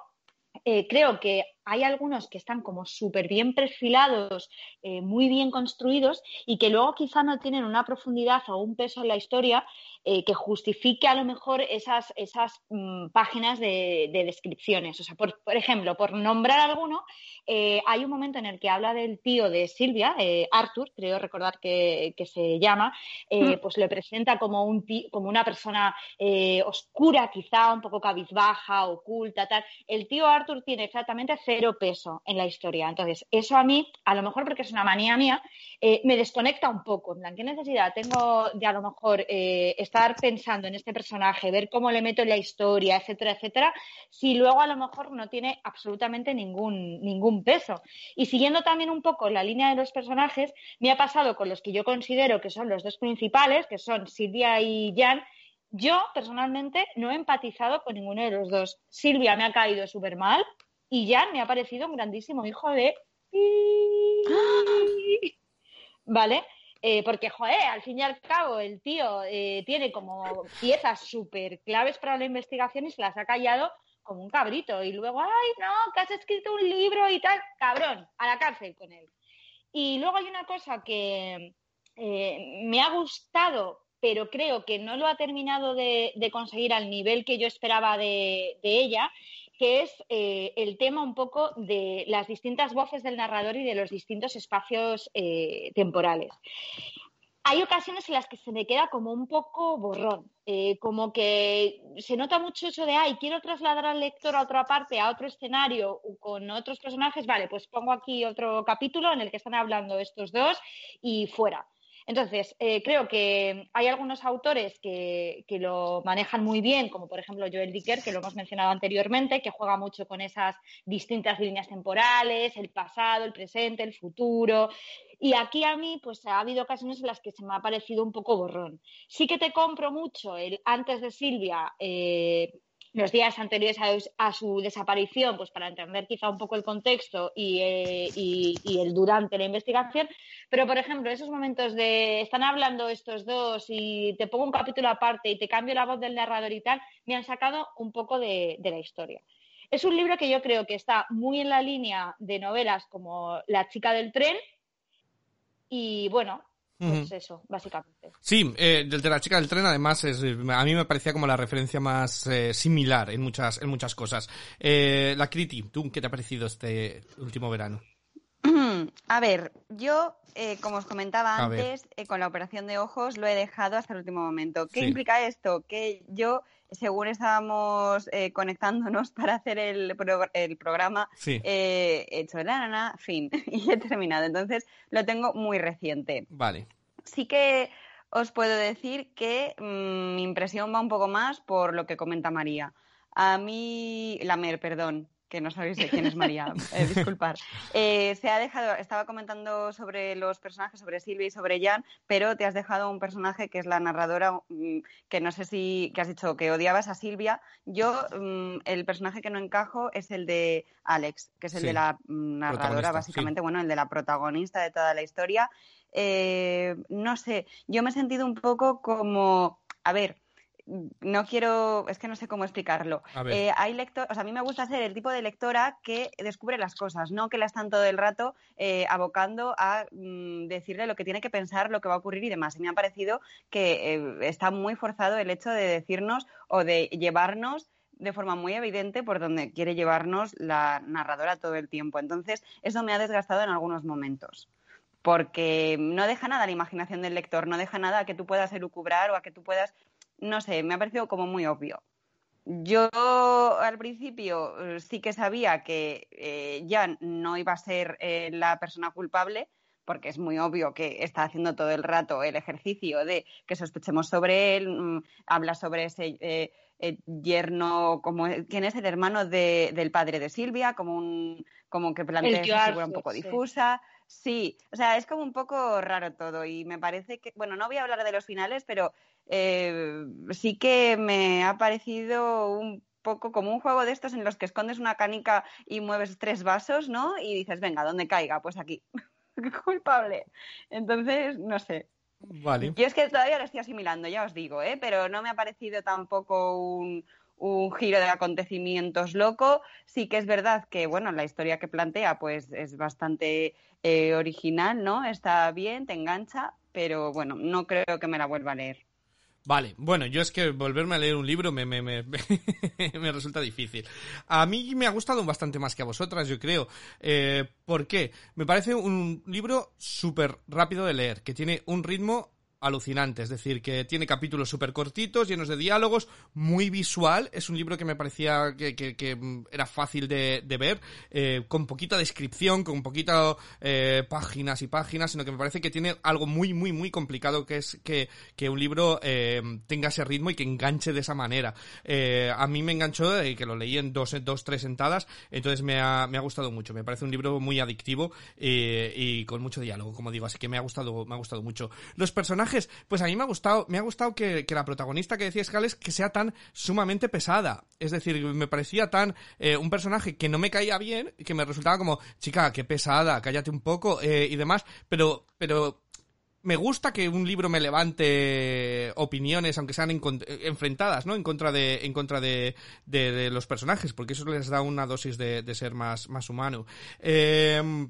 creo que hay algunos que están como súper bien perfilados, muy bien construidos y que luego quizá no tienen una profundidad o un peso en la historia eh, que justifique a lo mejor esas, esas mm, páginas de, descripciones. O sea, por, ejemplo, por nombrar alguno, eh, hay un momento en el que habla del tío de Silvia, eh, Arthur, creo recordar que, se llama, mm. pues le presenta como, un como una persona oscura, quizá un poco cabizbaja, oculta, tal. El tío Arthur tiene exactamente cero peso en la historia. Entonces, eso a mí, a lo mejor porque es una manía mía, me desconecta un poco. En plan, ¿qué necesidad tengo de a lo mejor estar pensando en este personaje, ver cómo le meto en la historia, etcétera, etcétera, si luego a lo mejor no tiene absolutamente ningún, ningún peso. Y siguiendo también un poco la línea de los personajes, me ha pasado con los que yo considero que son los dos principales, que son Silvia y Jan, yo personalmente no he empatizado con ninguno de los dos. Silvia me ha caído súper mal y Jan me ha parecido un grandísimo hijo de... ¿Vale? Eh, porque, joder, al fin y al cabo, el tío eh, tiene como piezas súper claves para la investigación y se las ha callado como un cabrito. Y luego, ay, no, que has escrito un libro y tal, cabrón, a la cárcel con él. Y luego hay una cosa que eh, me ha gustado, pero creo que no lo ha terminado de, conseguir al nivel que yo esperaba de, de ella, que es eh, el tema un poco de las distintas voces del narrador y de los distintos espacios eh, temporales. Hay ocasiones en las que se me queda como un poco borrón, eh, como que se nota mucho eso de, ay, quiero trasladar al lector a otra parte, a otro escenario, con otros personajes, vale, pues pongo aquí otro capítulo en el que están hablando estos dos y fuera. Entonces, eh, creo que hay algunos autores que, lo manejan muy bien, como por ejemplo Joel Dicker, que lo hemos mencionado anteriormente, que juega mucho con esas distintas líneas temporales, el pasado, el presente, el futuro. Y aquí a mí, pues ha habido ocasiones en las que se me ha parecido un poco borrón. Sí que te compro mucho el antes de Silvia. Eh, los días anteriores a, su desaparición, pues para entender quizá un poco el contexto eh, y, el durante la investigación. Pero, por ejemplo, esos momentos de están hablando estos dos y te pongo un capítulo aparte y te cambio la voz del narrador y tal, me han sacado un poco de, de la historia. Es un libro que yo creo que está muy en la línea de novelas como La chica del tren y bueno, pues eso, básicamente.
Sí, eh, de la chica del tren, además, es, a mí me parecía como la referencia más eh, similar en muchas, en muchas cosas. Eh, la Criti, ¿tú qué te ha parecido este último verano?
A ver, yo, eh, como os comentaba antes, con la operación de ojos lo he dejado hasta el último momento. ¿Qué implica esto? Que yo según estábamos eh, conectándonos para hacer el, el programa, he hecho la nana, fin, y he terminado. Entonces lo tengo muy reciente.
Vale.
Sí que os puedo decir que mm, mi impresión va un poco más por lo que comenta María. A mí, la Mer, perdón, que no sabéis de quién es María, eh, disculpar. Eh, se ha dejado, estaba comentando sobre los personajes, sobre Silvia y sobre Jan, pero te has dejado un personaje que es la narradora, mm, que no sé si, que has dicho que odiabas a Silvia. Yo, mm, el personaje que no encajo es el de Alex, que es el de la mm, narradora, básicamente, bueno, el de la protagonista de toda la historia. Eh, no sé, yo me he sentido un poco como, a ver, no quiero, es que no sé cómo explicarlo. Eh, hay lector, o sea, a mí me gusta ser el tipo de lectora que descubre las cosas, no que la están todo el rato eh, abocando a mm, decirle lo que tiene que pensar, lo que va a ocurrir y demás. Y me ha parecido que eh, está muy forzado el hecho de decirnos o de llevarnos de forma muy evidente por donde quiere llevarnos la narradora todo el tiempo. Entonces, eso me ha desgastado en algunos momentos porque no deja nada a la imaginación del lector, no deja nada a que tú puedas elucubrar o a que tú puedas no sé, me ha parecido como muy obvio. Yo al principio eh, sí que sabía que eh, Jan no iba a ser eh, la persona culpable, porque es muy obvio que está haciendo todo el rato el ejercicio de que sospechemos sobre él, mm, habla sobre ese yerno, como quién es el hermano del padre de Silvia, como un como que plantea esa figura un poco difusa. Sí, o sea, es como un poco raro todo y me parece que, bueno, no voy a hablar de los finales, pero eh, sí que me ha parecido un poco como un juego de estos en los que escondes una canica y mueves tres vasos, ¿no? Y dices, venga, ¿dónde caiga? Pues aquí. Culpable. Entonces, no sé.
Vale.
Yo es que todavía lo estoy asimilando, ya os digo, ¿eh? Pero no me ha parecido tampoco un, un giro de acontecimientos loco. Sí que es verdad que, bueno, la historia que plantea pues es bastante eh, original, ¿no? Está bien, te engancha, pero bueno, no creo que me la vuelva a leer.
Vale, bueno, yo es que volverme a leer un libro me, me, me, me resulta difícil. A mí me ha gustado bastante más que a vosotras, yo creo. Eh, ¿Por qué? Me parece un libro súper rápido de leer, que tiene un ritmo alucinante, es decir, que tiene capítulos súper cortitos, llenos de diálogos, muy visual, es un libro que me parecía que, mm, era fácil de, ver, eh, con poquita descripción, con poquita eh, páginas y páginas, sino que me parece que tiene algo muy, muy, muy complicado, que es que, un libro eh, tenga ese ritmo y que enganche de esa manera. a mí me enganchó y que lo leí en dos, dos tres sentadas, entonces me ha, me ha gustado mucho, me parece un libro muy adictivo y con mucho diálogo, como digo, así que me ha gustado, me ha gustado mucho. Los personajes pues a mí me ha gustado, me ha gustado que, la protagonista que decía Scales que sea tan sumamente pesada. Es decir, me parecía tan eh, un personaje que no me caía bien, que me resultaba como, chica, qué pesada, cállate un poco eh, y demás, pero, pero me gusta que un libro me levante opiniones, aunque sean enfrentadas, ¿no? En contra de, en contra de, los personajes, porque eso les da una dosis de, de ser más, más humano. Eh,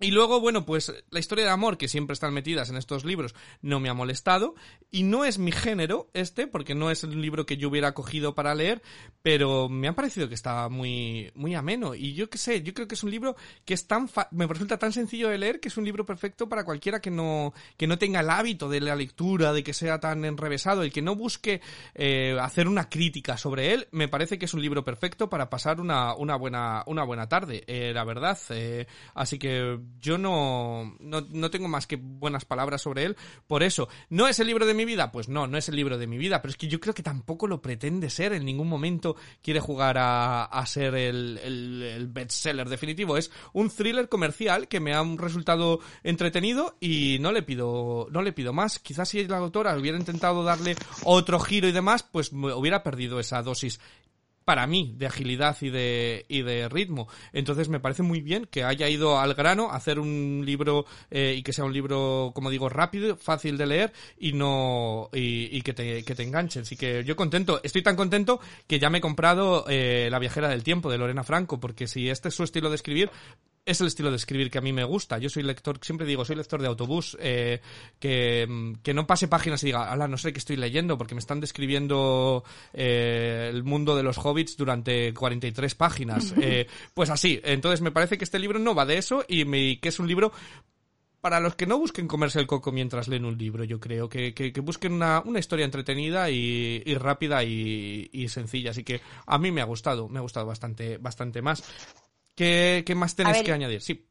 y luego, bueno, pues la historia de amor que siempre están metidas en estos libros no me ha molestado. Y no es mi género este, porque no es un libro que yo hubiera cogido para leer, pero me ha parecido que está muy, muy ameno. Y yo qué sé, yo creo que es un libro que es tan me resulta tan sencillo de leer que es un libro perfecto para cualquiera que no, que no tenga el hábito de la lectura, de que sea tan enrevesado, el que no busque eh, hacer una crítica sobre él. Me parece que es un libro perfecto para pasar una, una buena, una buena tarde, eh, la verdad. Eh, así que yo no, no, tengo más que buenas palabras sobre él. Por eso, ¿no es el libro de mi vida? Pues no, no es el libro de mi vida, pero es que yo creo que tampoco lo pretende ser. En ningún momento quiere jugar a, a ser el, el, el bestseller definitivo. Es un thriller comercial que me ha resultado entretenido y no le pido, no le pido más. Quizás si la autora hubiera intentado darle otro giro y demás, pues hubiera perdido esa dosis para mí, de agilidad y de, y de ritmo. Entonces me parece muy bien que haya ido al grano, hacer un libro eh, y que sea un libro, como digo, rápido, fácil de leer y no y, que, te, que te enganche. Así que yo contento, estoy tan contento que ya me he comprado eh, La viajera del tiempo de Lorena Franco, porque si este es su estilo de escribir, es el estilo de escribir que a mí me gusta. Yo soy lector, siempre digo, soy lector de autobús, eh, que, que, no pase páginas y diga, ala, no sé qué estoy leyendo, porque me están describiendo eh, el mundo de los hobbits durante 43 páginas. Eh, pues así, entonces me parece que este libro no va de eso y, me, que es un libro para los que no busquen comerse el coco mientras leen un libro, yo creo, que, que, busquen una, una, historia entretenida y, y rápida y, y, sencilla. Así que a mí me ha gustado, me ha gustado bastante, bastante más. ¿Qué, más tenés que añadir? Sí.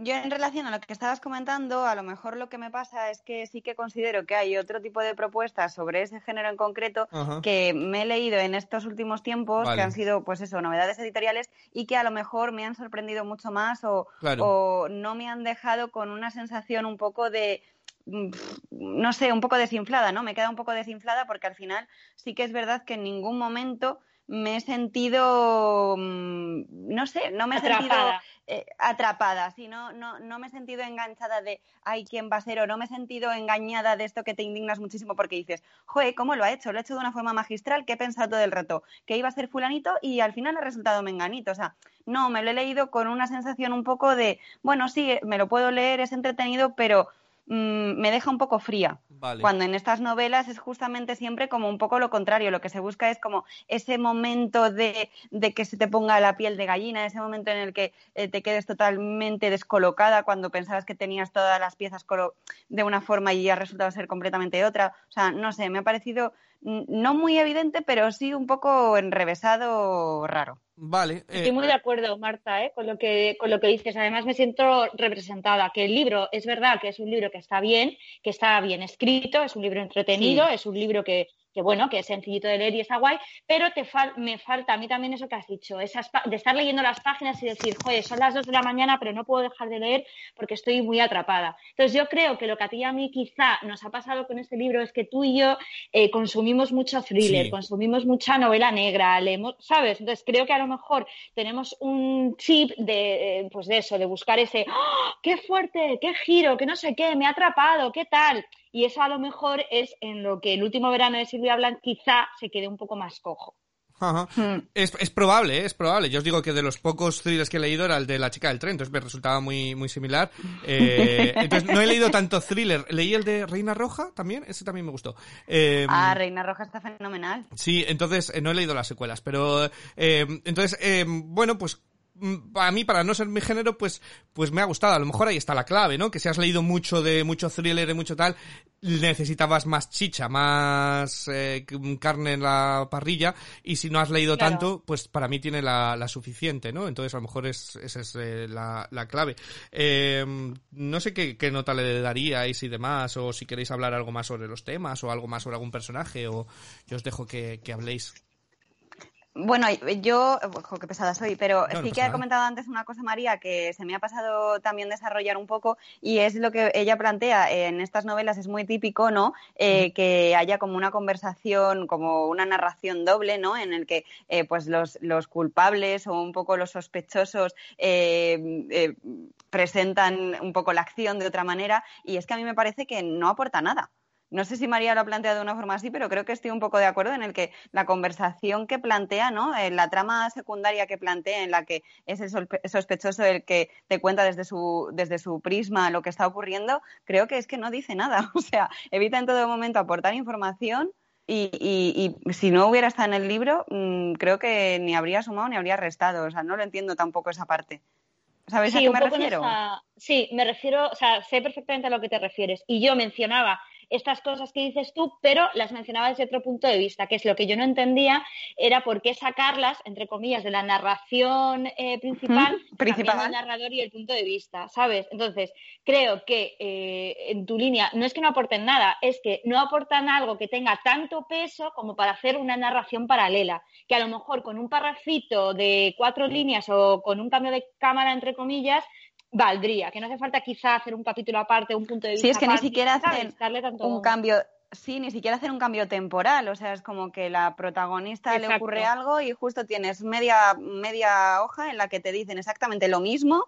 Yo en relación a lo que estabas comentando, a lo mejor lo que me pasa es que sí que considero que hay otro tipo de propuestas sobre ese género en concreto que me he leído en estos últimos tiempos, que han sido, pues eso, novedades editoriales y que a lo mejor me han sorprendido mucho más o, o no me han dejado con una sensación un poco de mm, no sé, un poco desinflada, ¿no? Me queda un poco desinflada porque al final sí que es verdad que en ningún momento me he sentido, mm, no sé, no me he sentido eh, atrapada, sí, no, no, no me he sentido enganchada de, ay, ¿quién va a ser? O no me he sentido engañada de esto que te indignas muchísimo porque dices, joe, ¿cómo lo ha hecho? Lo ha hecho de una forma magistral, que he pensado todo el rato, que iba a ser fulanito y al final ha resultado menganito, o sea, no, me lo he leído con una sensación un poco de, bueno, sí, me lo puedo leer, es entretenido, pero Mm, me deja un poco fría. Cuando en estas novelas es justamente siempre como un poco lo contrario. Lo que se busca es como ese momento de, que se te ponga la piel de gallina, ese momento en el que eh, te quedes totalmente descolocada cuando pensabas que tenías todas las piezas de una forma y ha resultado ser completamente otra. O sea, no sé, me ha parecido no muy evidente, pero sí un poco enrevesado raro.
Vale.
Eh, Estoy muy de acuerdo, Marta, ¿eh? con, lo que, con lo que dices. Además, me siento representada. Que el libro, es verdad que es un libro que está bien, que está bien escrito, es un libro entretenido, es un libro que, que bueno, que es sencillito de leer y está guay, pero te me falta a mí también eso que has dicho, esas de estar leyendo las páginas y decir, joder, son las dos de la mañana, pero no puedo dejar de leer porque estoy muy atrapada. Entonces yo creo que lo que a ti y a mí quizá nos ha pasado con este libro es que tú y yo eh, consumimos mucho thriller, consumimos mucha novela negra, leemos, ¿sabes? Entonces creo que a lo mejor tenemos un chip de, eh, pues de eso, de buscar ese, ¡Oh, qué fuerte, qué giro, qué no sé qué, me ha atrapado, qué tal y eso a lo mejor es en lo que el último verano de Silvia Blanc quizá se quede un poco más cojo.
Hmm. Es, es, probable, ¿eh? es probable. Yo os digo que de los pocos thrillers que he leído era el de La chica del tren, entonces me resultaba muy, muy similar. Eh, entonces no he leído tanto thriller. Leí el de Reina Roja también, ese también me gustó.
Eh, ah, Reina Roja está fenomenal.
Sí, entonces no he leído las secuelas, pero entonces, bueno, pues para mí, para no ser mi género, pues, pues me ha gustado. A lo mejor ahí está la clave, ¿no? Que si has leído mucho de mucho thriller y mucho tal, necesitabas más chicha, más eh, carne en la parrilla, y si no has leído tanto, pues para mí tiene la, la, suficiente, ¿no? Entonces a lo mejor es, esa es eh, la, la, clave. Eh, no sé qué, qué, nota le daríais y demás, o si queréis hablar algo más sobre los temas, o algo más sobre algún personaje, o yo os dejo que, que habléis.
Bueno, yo, ojo, qué pesada soy, pero sí que ha comentado antes una cosa, María, que se me ha pasado también desarrollar un poco y es lo que ella plantea en estas novelas, es muy típico, ¿no? Eh, que haya como una conversación, como una narración doble, ¿no? En el que eh, pues los, los, culpables o un poco los sospechosos eh, presentan un poco la acción de otra manera y es que a mí me parece que no aporta nada. No sé si María lo ha planteado de una forma así, pero creo que estoy un poco de acuerdo en el que la conversación que plantea, ¿no? En la trama secundaria que plantea, en la que es el sospechoso el que te cuenta desde su, desde su prisma lo que está ocurriendo, creo que es que no dice nada. O sea, evita en todo momento aportar información. Y, y, si no hubiera estado en el libro, mm, creo que ni habría sumado ni habría restado. O sea, no lo entiendo tampoco esa parte. ¿Sabes a qué me refiero?
Sí, me refiero, o sea, sé perfectamente a lo que te refieres. Y yo mencionaba estas cosas que dices tú, pero las mencionaba desde otro punto de vista, que es lo que yo no entendía, era por qué sacarlas, entre comillas, de la narración eh, principal,
principal.
el narrador y el punto de vista, ¿sabes? Entonces, creo que eh, en tu línea no es que no aporten nada, es que no aportan algo que tenga tanto peso como para hacer una narración paralela, que a lo mejor con un parrafito de cuatro líneas o con un cambio de cámara, entre comillas, valdría, que no hace falta quizá hacer un capítulo aparte, un punto de vista.
Sí, es que ni siquiera hacen un cambio Sí, ni siquiera hacer un cambio temporal, o sea, es como que la protagonista le ocurre algo y justo tienes media, media hoja en la que te dicen exactamente lo mismo,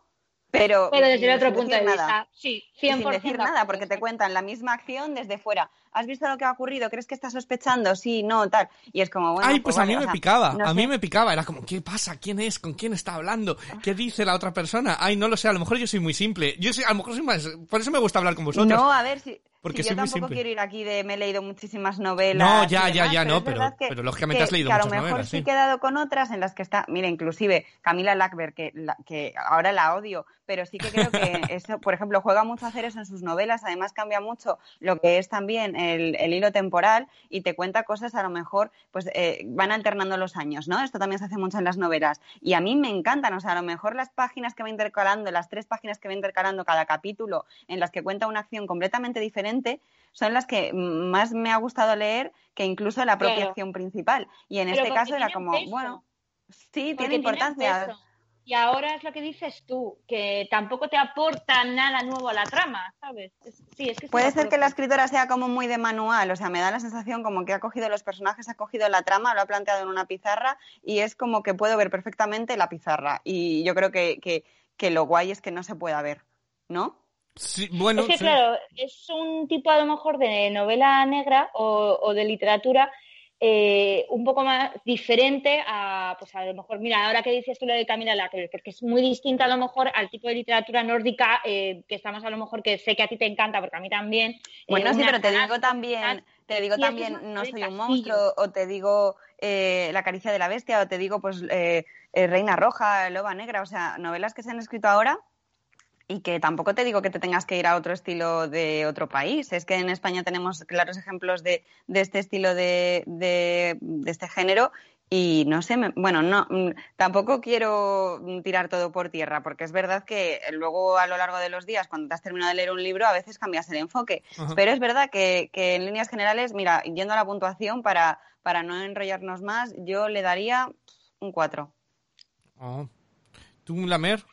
pero,
pero desde el otro punto de vista, sí,
100% sin decir nada, porque te cuentan la misma acción desde fuera. ¿Has visto lo que ha ocurrido? ¿Crees que está sospechando? Sí, no, tal. Y es como, bueno.
Ay, pues, pues a mí me picaba, a mí me picaba. Era como, ¿qué pasa? ¿Quién es? ¿Con quién está hablando? ¿Qué dice la otra persona? Ay, no lo sé, a lo mejor yo soy muy simple. Yo soy, a lo mejor soy más. Por eso me gusta hablar con vosotros.
No, a ver, si, porque yo tampoco quiero ir aquí de me he leído muchísimas novelas.
No, ya, ya, ya, no, pero, pero lógicamente has leído
que
muchas
novelas. A lo
mejor
sí he quedado con otras en las que está, mira, inclusive Camila Lackberg, que, que ahora la odio, pero sí que creo que eso, por ejemplo, juega mucho a hacer eso en sus novelas, además cambia mucho lo que es también el, el hilo temporal y te cuenta cosas a lo mejor, pues eh, van alternando los años, ¿no? Esto también se hace mucho en las novelas y a mí me encantan, o sea, a lo mejor las páginas que va intercalando, las tres páginas que va intercalando cada capítulo en las que cuenta una acción completamente diferente, son las que más me ha gustado leer que incluso la propia acción principal. Y en este caso era como, bueno, sí, tiene importancia.
Y ahora es lo que dices tú, que tampoco te aporta nada nuevo a la trama, ¿sabes? sí, es que
Puede ser que la escritora sea como muy de manual, o sea, me da la sensación como que ha cogido los personajes, ha cogido la trama, lo ha planteado en una pizarra y es como que puedo ver perfectamente la pizarra. Y yo creo que, que, que lo guay es que no se pueda ver, ¿no?
Bueno,
es que, claro, es un tipo a lo mejor de novela negra o, de literatura eh, un poco más diferente a, pues a lo mejor, mira, ahora que dices tú lo de Camila Lackberg, porque es muy distinta a lo mejor al tipo de literatura nórdica eh, que estamos a lo mejor, que sé que a ti te encanta, porque a mí también. Eh,
bueno, sí, pero te digo también, te digo también, no soy un monstruo, o te digo La caricia de la bestia, o te digo, pues, Reina Roja, Loba Negra, o sea, novelas que se han escrito ahora y que tampoco te digo que te tengas que ir a otro estilo de otro país. Es que en España tenemos claros ejemplos de, de este estilo de, de, este género y no sé, bueno, no, mm, tampoco quiero tirar todo por tierra, porque es verdad que luego a lo largo de los días, cuando te has terminado de leer un libro, a veces cambias el enfoque. Pero es verdad que, que, en líneas generales, mira, yendo a la puntuación, para, para no enrollarnos más, yo le daría un 4.
Oh. ¿Tú, Lamer?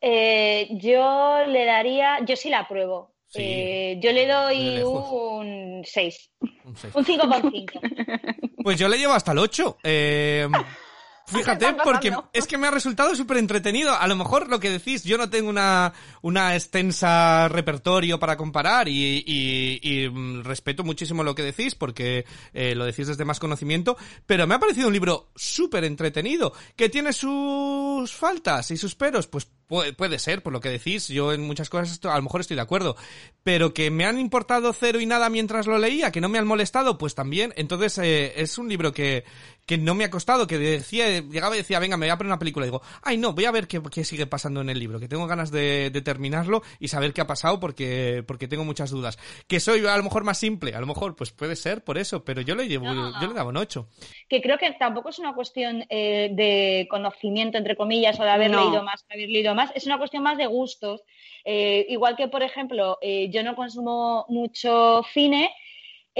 Eh, yo le daría, yo sí la apruebo. Eh, yo le doy un 6. Un, 5,5.
Pues yo le llevo hasta el 8. Eh, Fíjate, porque es que me ha resultado súper entretenido. A lo mejor lo que decís, yo no tengo una, una extensa repertorio para comparar y, y, mm, respeto muchísimo lo que decís porque eh, lo decís desde más conocimiento, pero me ha parecido un libro súper entretenido, que tiene sus faltas y sus peros, pues puede, ser, por lo que decís, yo en muchas cosas a lo mejor estoy de acuerdo, pero que me han importado cero y nada mientras lo leía, que no me han molestado, pues también, entonces eh, es un libro que, que no me ha costado, que decía, llegaba y decía, venga, me voy a poner una película. Y digo, ay, no, voy a ver qué, qué sigue pasando en el libro, que tengo ganas de, de, terminarlo y saber qué ha pasado porque, porque tengo muchas dudas. Que soy a lo mejor más simple, a lo mejor, pues puede ser por eso, pero yo le llevo, yo le daba un 8.
Que creo que tampoco es una cuestión eh, de conocimiento, entre comillas, o de haber leído más, haber leído más, es una cuestión más de gustos. Eh, igual que, por ejemplo, eh, yo no consumo mucho cine,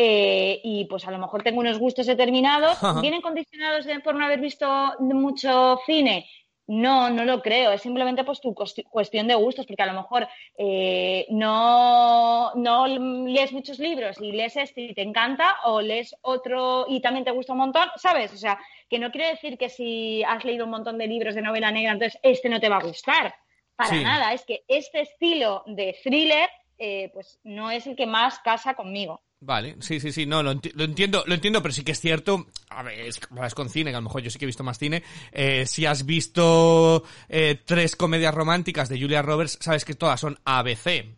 eh, y pues a lo mejor tengo unos gustos determinados. ¿Vienen condicionados por no haber visto mucho cine? No, no lo creo. Es simplemente pues tu cuestión de gustos, porque a lo mejor eh, no, no lees muchos libros y lees este y te encanta, o lees otro y también te gusta un montón, ¿sabes? O sea, que no quiere decir que si has leído un montón de libros de novela negra, entonces este no te va a gustar. Para nada. Es que este estilo de thriller, eh, pues no es el que más casa conmigo.
Vale, sí, sí, sí, no, lo, entiendo, lo entiendo, pero sí que es cierto, a ver, es, es, con cine, que a lo mejor yo sí que he visto más cine, eh, si has visto eh, tres comedias románticas de Julia Roberts, sabes que todas son ABC,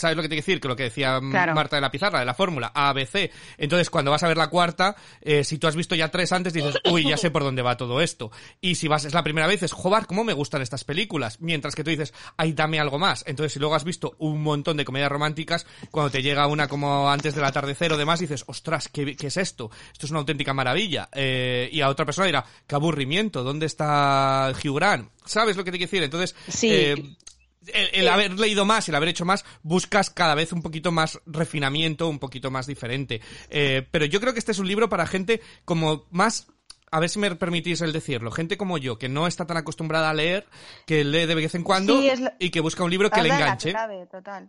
¿Sabes lo que te quiero decir? Que lo que decía Marta de la pizarra, de la fórmula, A, B, C. Entonces, cuando vas a ver la cuarta, eh, si tú has visto ya tres antes, dices, uy, ya sé por dónde va todo esto. Y si vas, es la primera vez, es, joder, ¿cómo me gustan estas películas? Mientras que tú dices, ay, dame algo más. Entonces, si luego has visto un montón de comedias románticas, cuando te llega una como antes del atardecer o demás, dices, ostras, ¿qué, qué es esto? Esto es una auténtica maravilla. Eh, y a otra persona dirá, qué aburrimiento, ¿dónde está Hugh Grant? ¿Sabes lo que te quiero decir? Entonces,
sí.
Eh, el, haber leído más, el haber hecho más, buscas cada vez un poquito más refinamiento, un poquito más diferente. Eh, pero yo creo que este es un libro para gente como más a ver si me permitís el decirlo, gente como yo, que no está tan acostumbrada a leer, que lee de vez en cuando y que busca un libro que le enganche.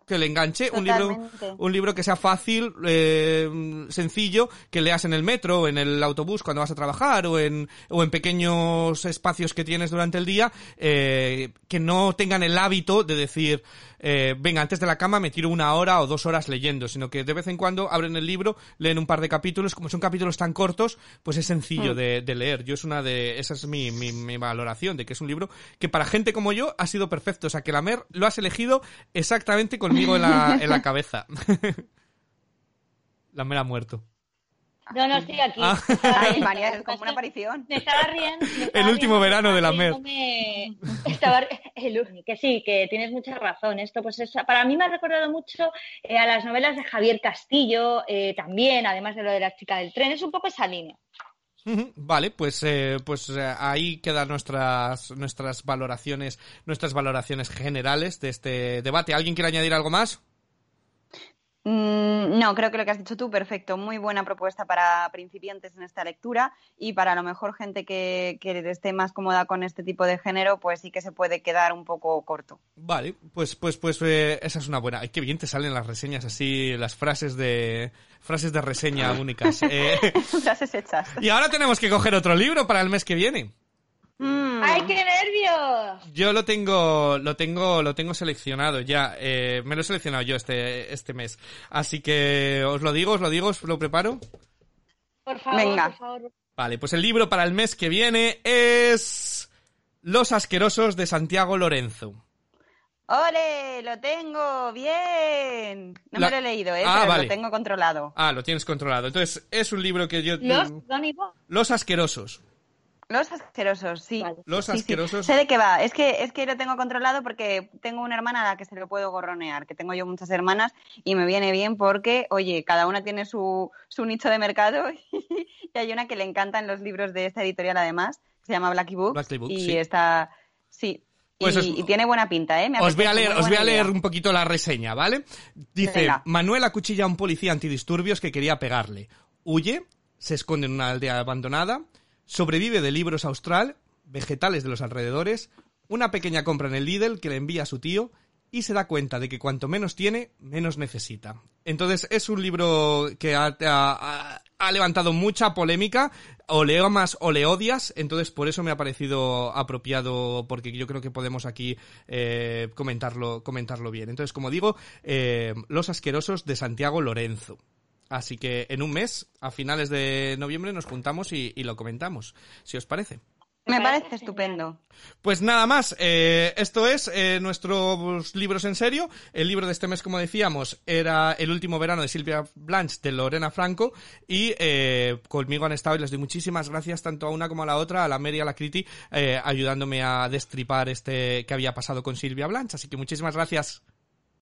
Que le enganche, un libro, un libro que sea fácil, eh, sencillo, que leas en el metro, en el autobús cuando vas a trabajar, o en, o en pequeños espacios que tienes durante el día, eh, que no tengan el hábito de decir, eh, venga, antes de la cama me tiro una hora o dos horas leyendo, sino que de vez en cuando abren el libro, leen un par de capítulos, como son capítulos tan cortos, pues es sencillo mm. de, leer. Yo es una de, esa es mi, mi, valoración, de que es un libro que para gente como yo ha sido perfecto. O sea, que la Mer lo has elegido exactamente conmigo en la, en la cabeza. la Mer ha muerto.
No, no, estoy aquí.
Ah. es como una aparición.
Me estaba riendo.
el último verano de la MER.
Estaba... Que sí, que tienes mucha razón. Esto, pues, es... para mí me ha recordado mucho eh, a las novelas de Javier Castillo, eh, también, además de lo de la chica del tren. Es un poco esa línea.
Vale, pues, eh, pues ahí quedan nuestras, nuestras valoraciones, nuestras valoraciones generales de este debate. ¿Alguien quiere añadir algo más?
Mm, no, creo que lo que has dicho tú, perfecto. Muy buena propuesta para principiantes en esta lectura y para a lo mejor gente que, esté más cómoda con este tipo de género, pues sí que se puede quedar un poco corto.
Vale, pues, pues, pues eh, esa es una buena. Ay, qué bien te salen las reseñas así, las frases de frases de reseña únicas.
Eh. frases hechas.
Y ahora tenemos que coger otro libro para el mes que viene.
Mm. ¡Ay, qué nervios!
Yo lo tengo, lo tengo, lo tengo seleccionado ya. Eh, me lo he seleccionado yo este, este mes. Así que os lo digo, os lo digo, os lo preparo.
Por favor, Venga. por favor.
Vale, pues el libro para el mes que viene es Los asquerosos de Santiago Lorenzo.
¡Ole! ¡Lo tengo! ¡Bien! No me lo he leído, ¿eh? Ah, pero lo tengo controlado.
Ah, lo tienes controlado. Entonces, es un libro que yo...
¿Los?
Los asquerosos.
Los asquerosos, sí.
Los asquerosos.
Sé de qué va. Es que, es que lo tengo controlado porque tengo una hermana a la que se lo puedo gorronear, que tengo yo muchas hermanas y me viene bien porque, oye, cada una tiene su, su nicho de mercado y hay una que le encantan los libros de esta editorial además, se llama Blacky Books. y está, sí, pues y, tiene buena pinta, ¿eh?
os voy a leer, os voy a leer un poquito la reseña, ¿vale? Dice, Manuel acuchilla a un policía antidisturbios que quería pegarle. Huye, se esconde en una aldea abandonada, Sobrevive de libros austral, vegetales de los alrededores, una pequeña compra en el Lidl que le envía a su tío y se da cuenta de que cuanto menos tiene, menos necesita. Entonces es un libro que ha, levantado mucha polémica, o le amas o le odias, entonces por eso me ha parecido apropiado, porque yo creo que podemos aquí eh, comentarlo, comentarlo bien. Entonces, como digo, eh, Los Asquerosos de Santiago Lorenzo. Así que en un mes, a finales de noviembre, nos juntamos y, lo comentamos, si os parece.
Me parece estupendo.
Pues nada más, eh, esto es eh, nuestros libros en serio. El libro de este mes, como decíamos, era El último verano de Silvia Blanche de Lorena Franco y eh, conmigo han estado y les doy muchísimas gracias tanto a una como a la otra, a la Mary y a la Criti, ayudándome a destripar este que había pasado con Silvia Blanche. Así que muchísimas gracias.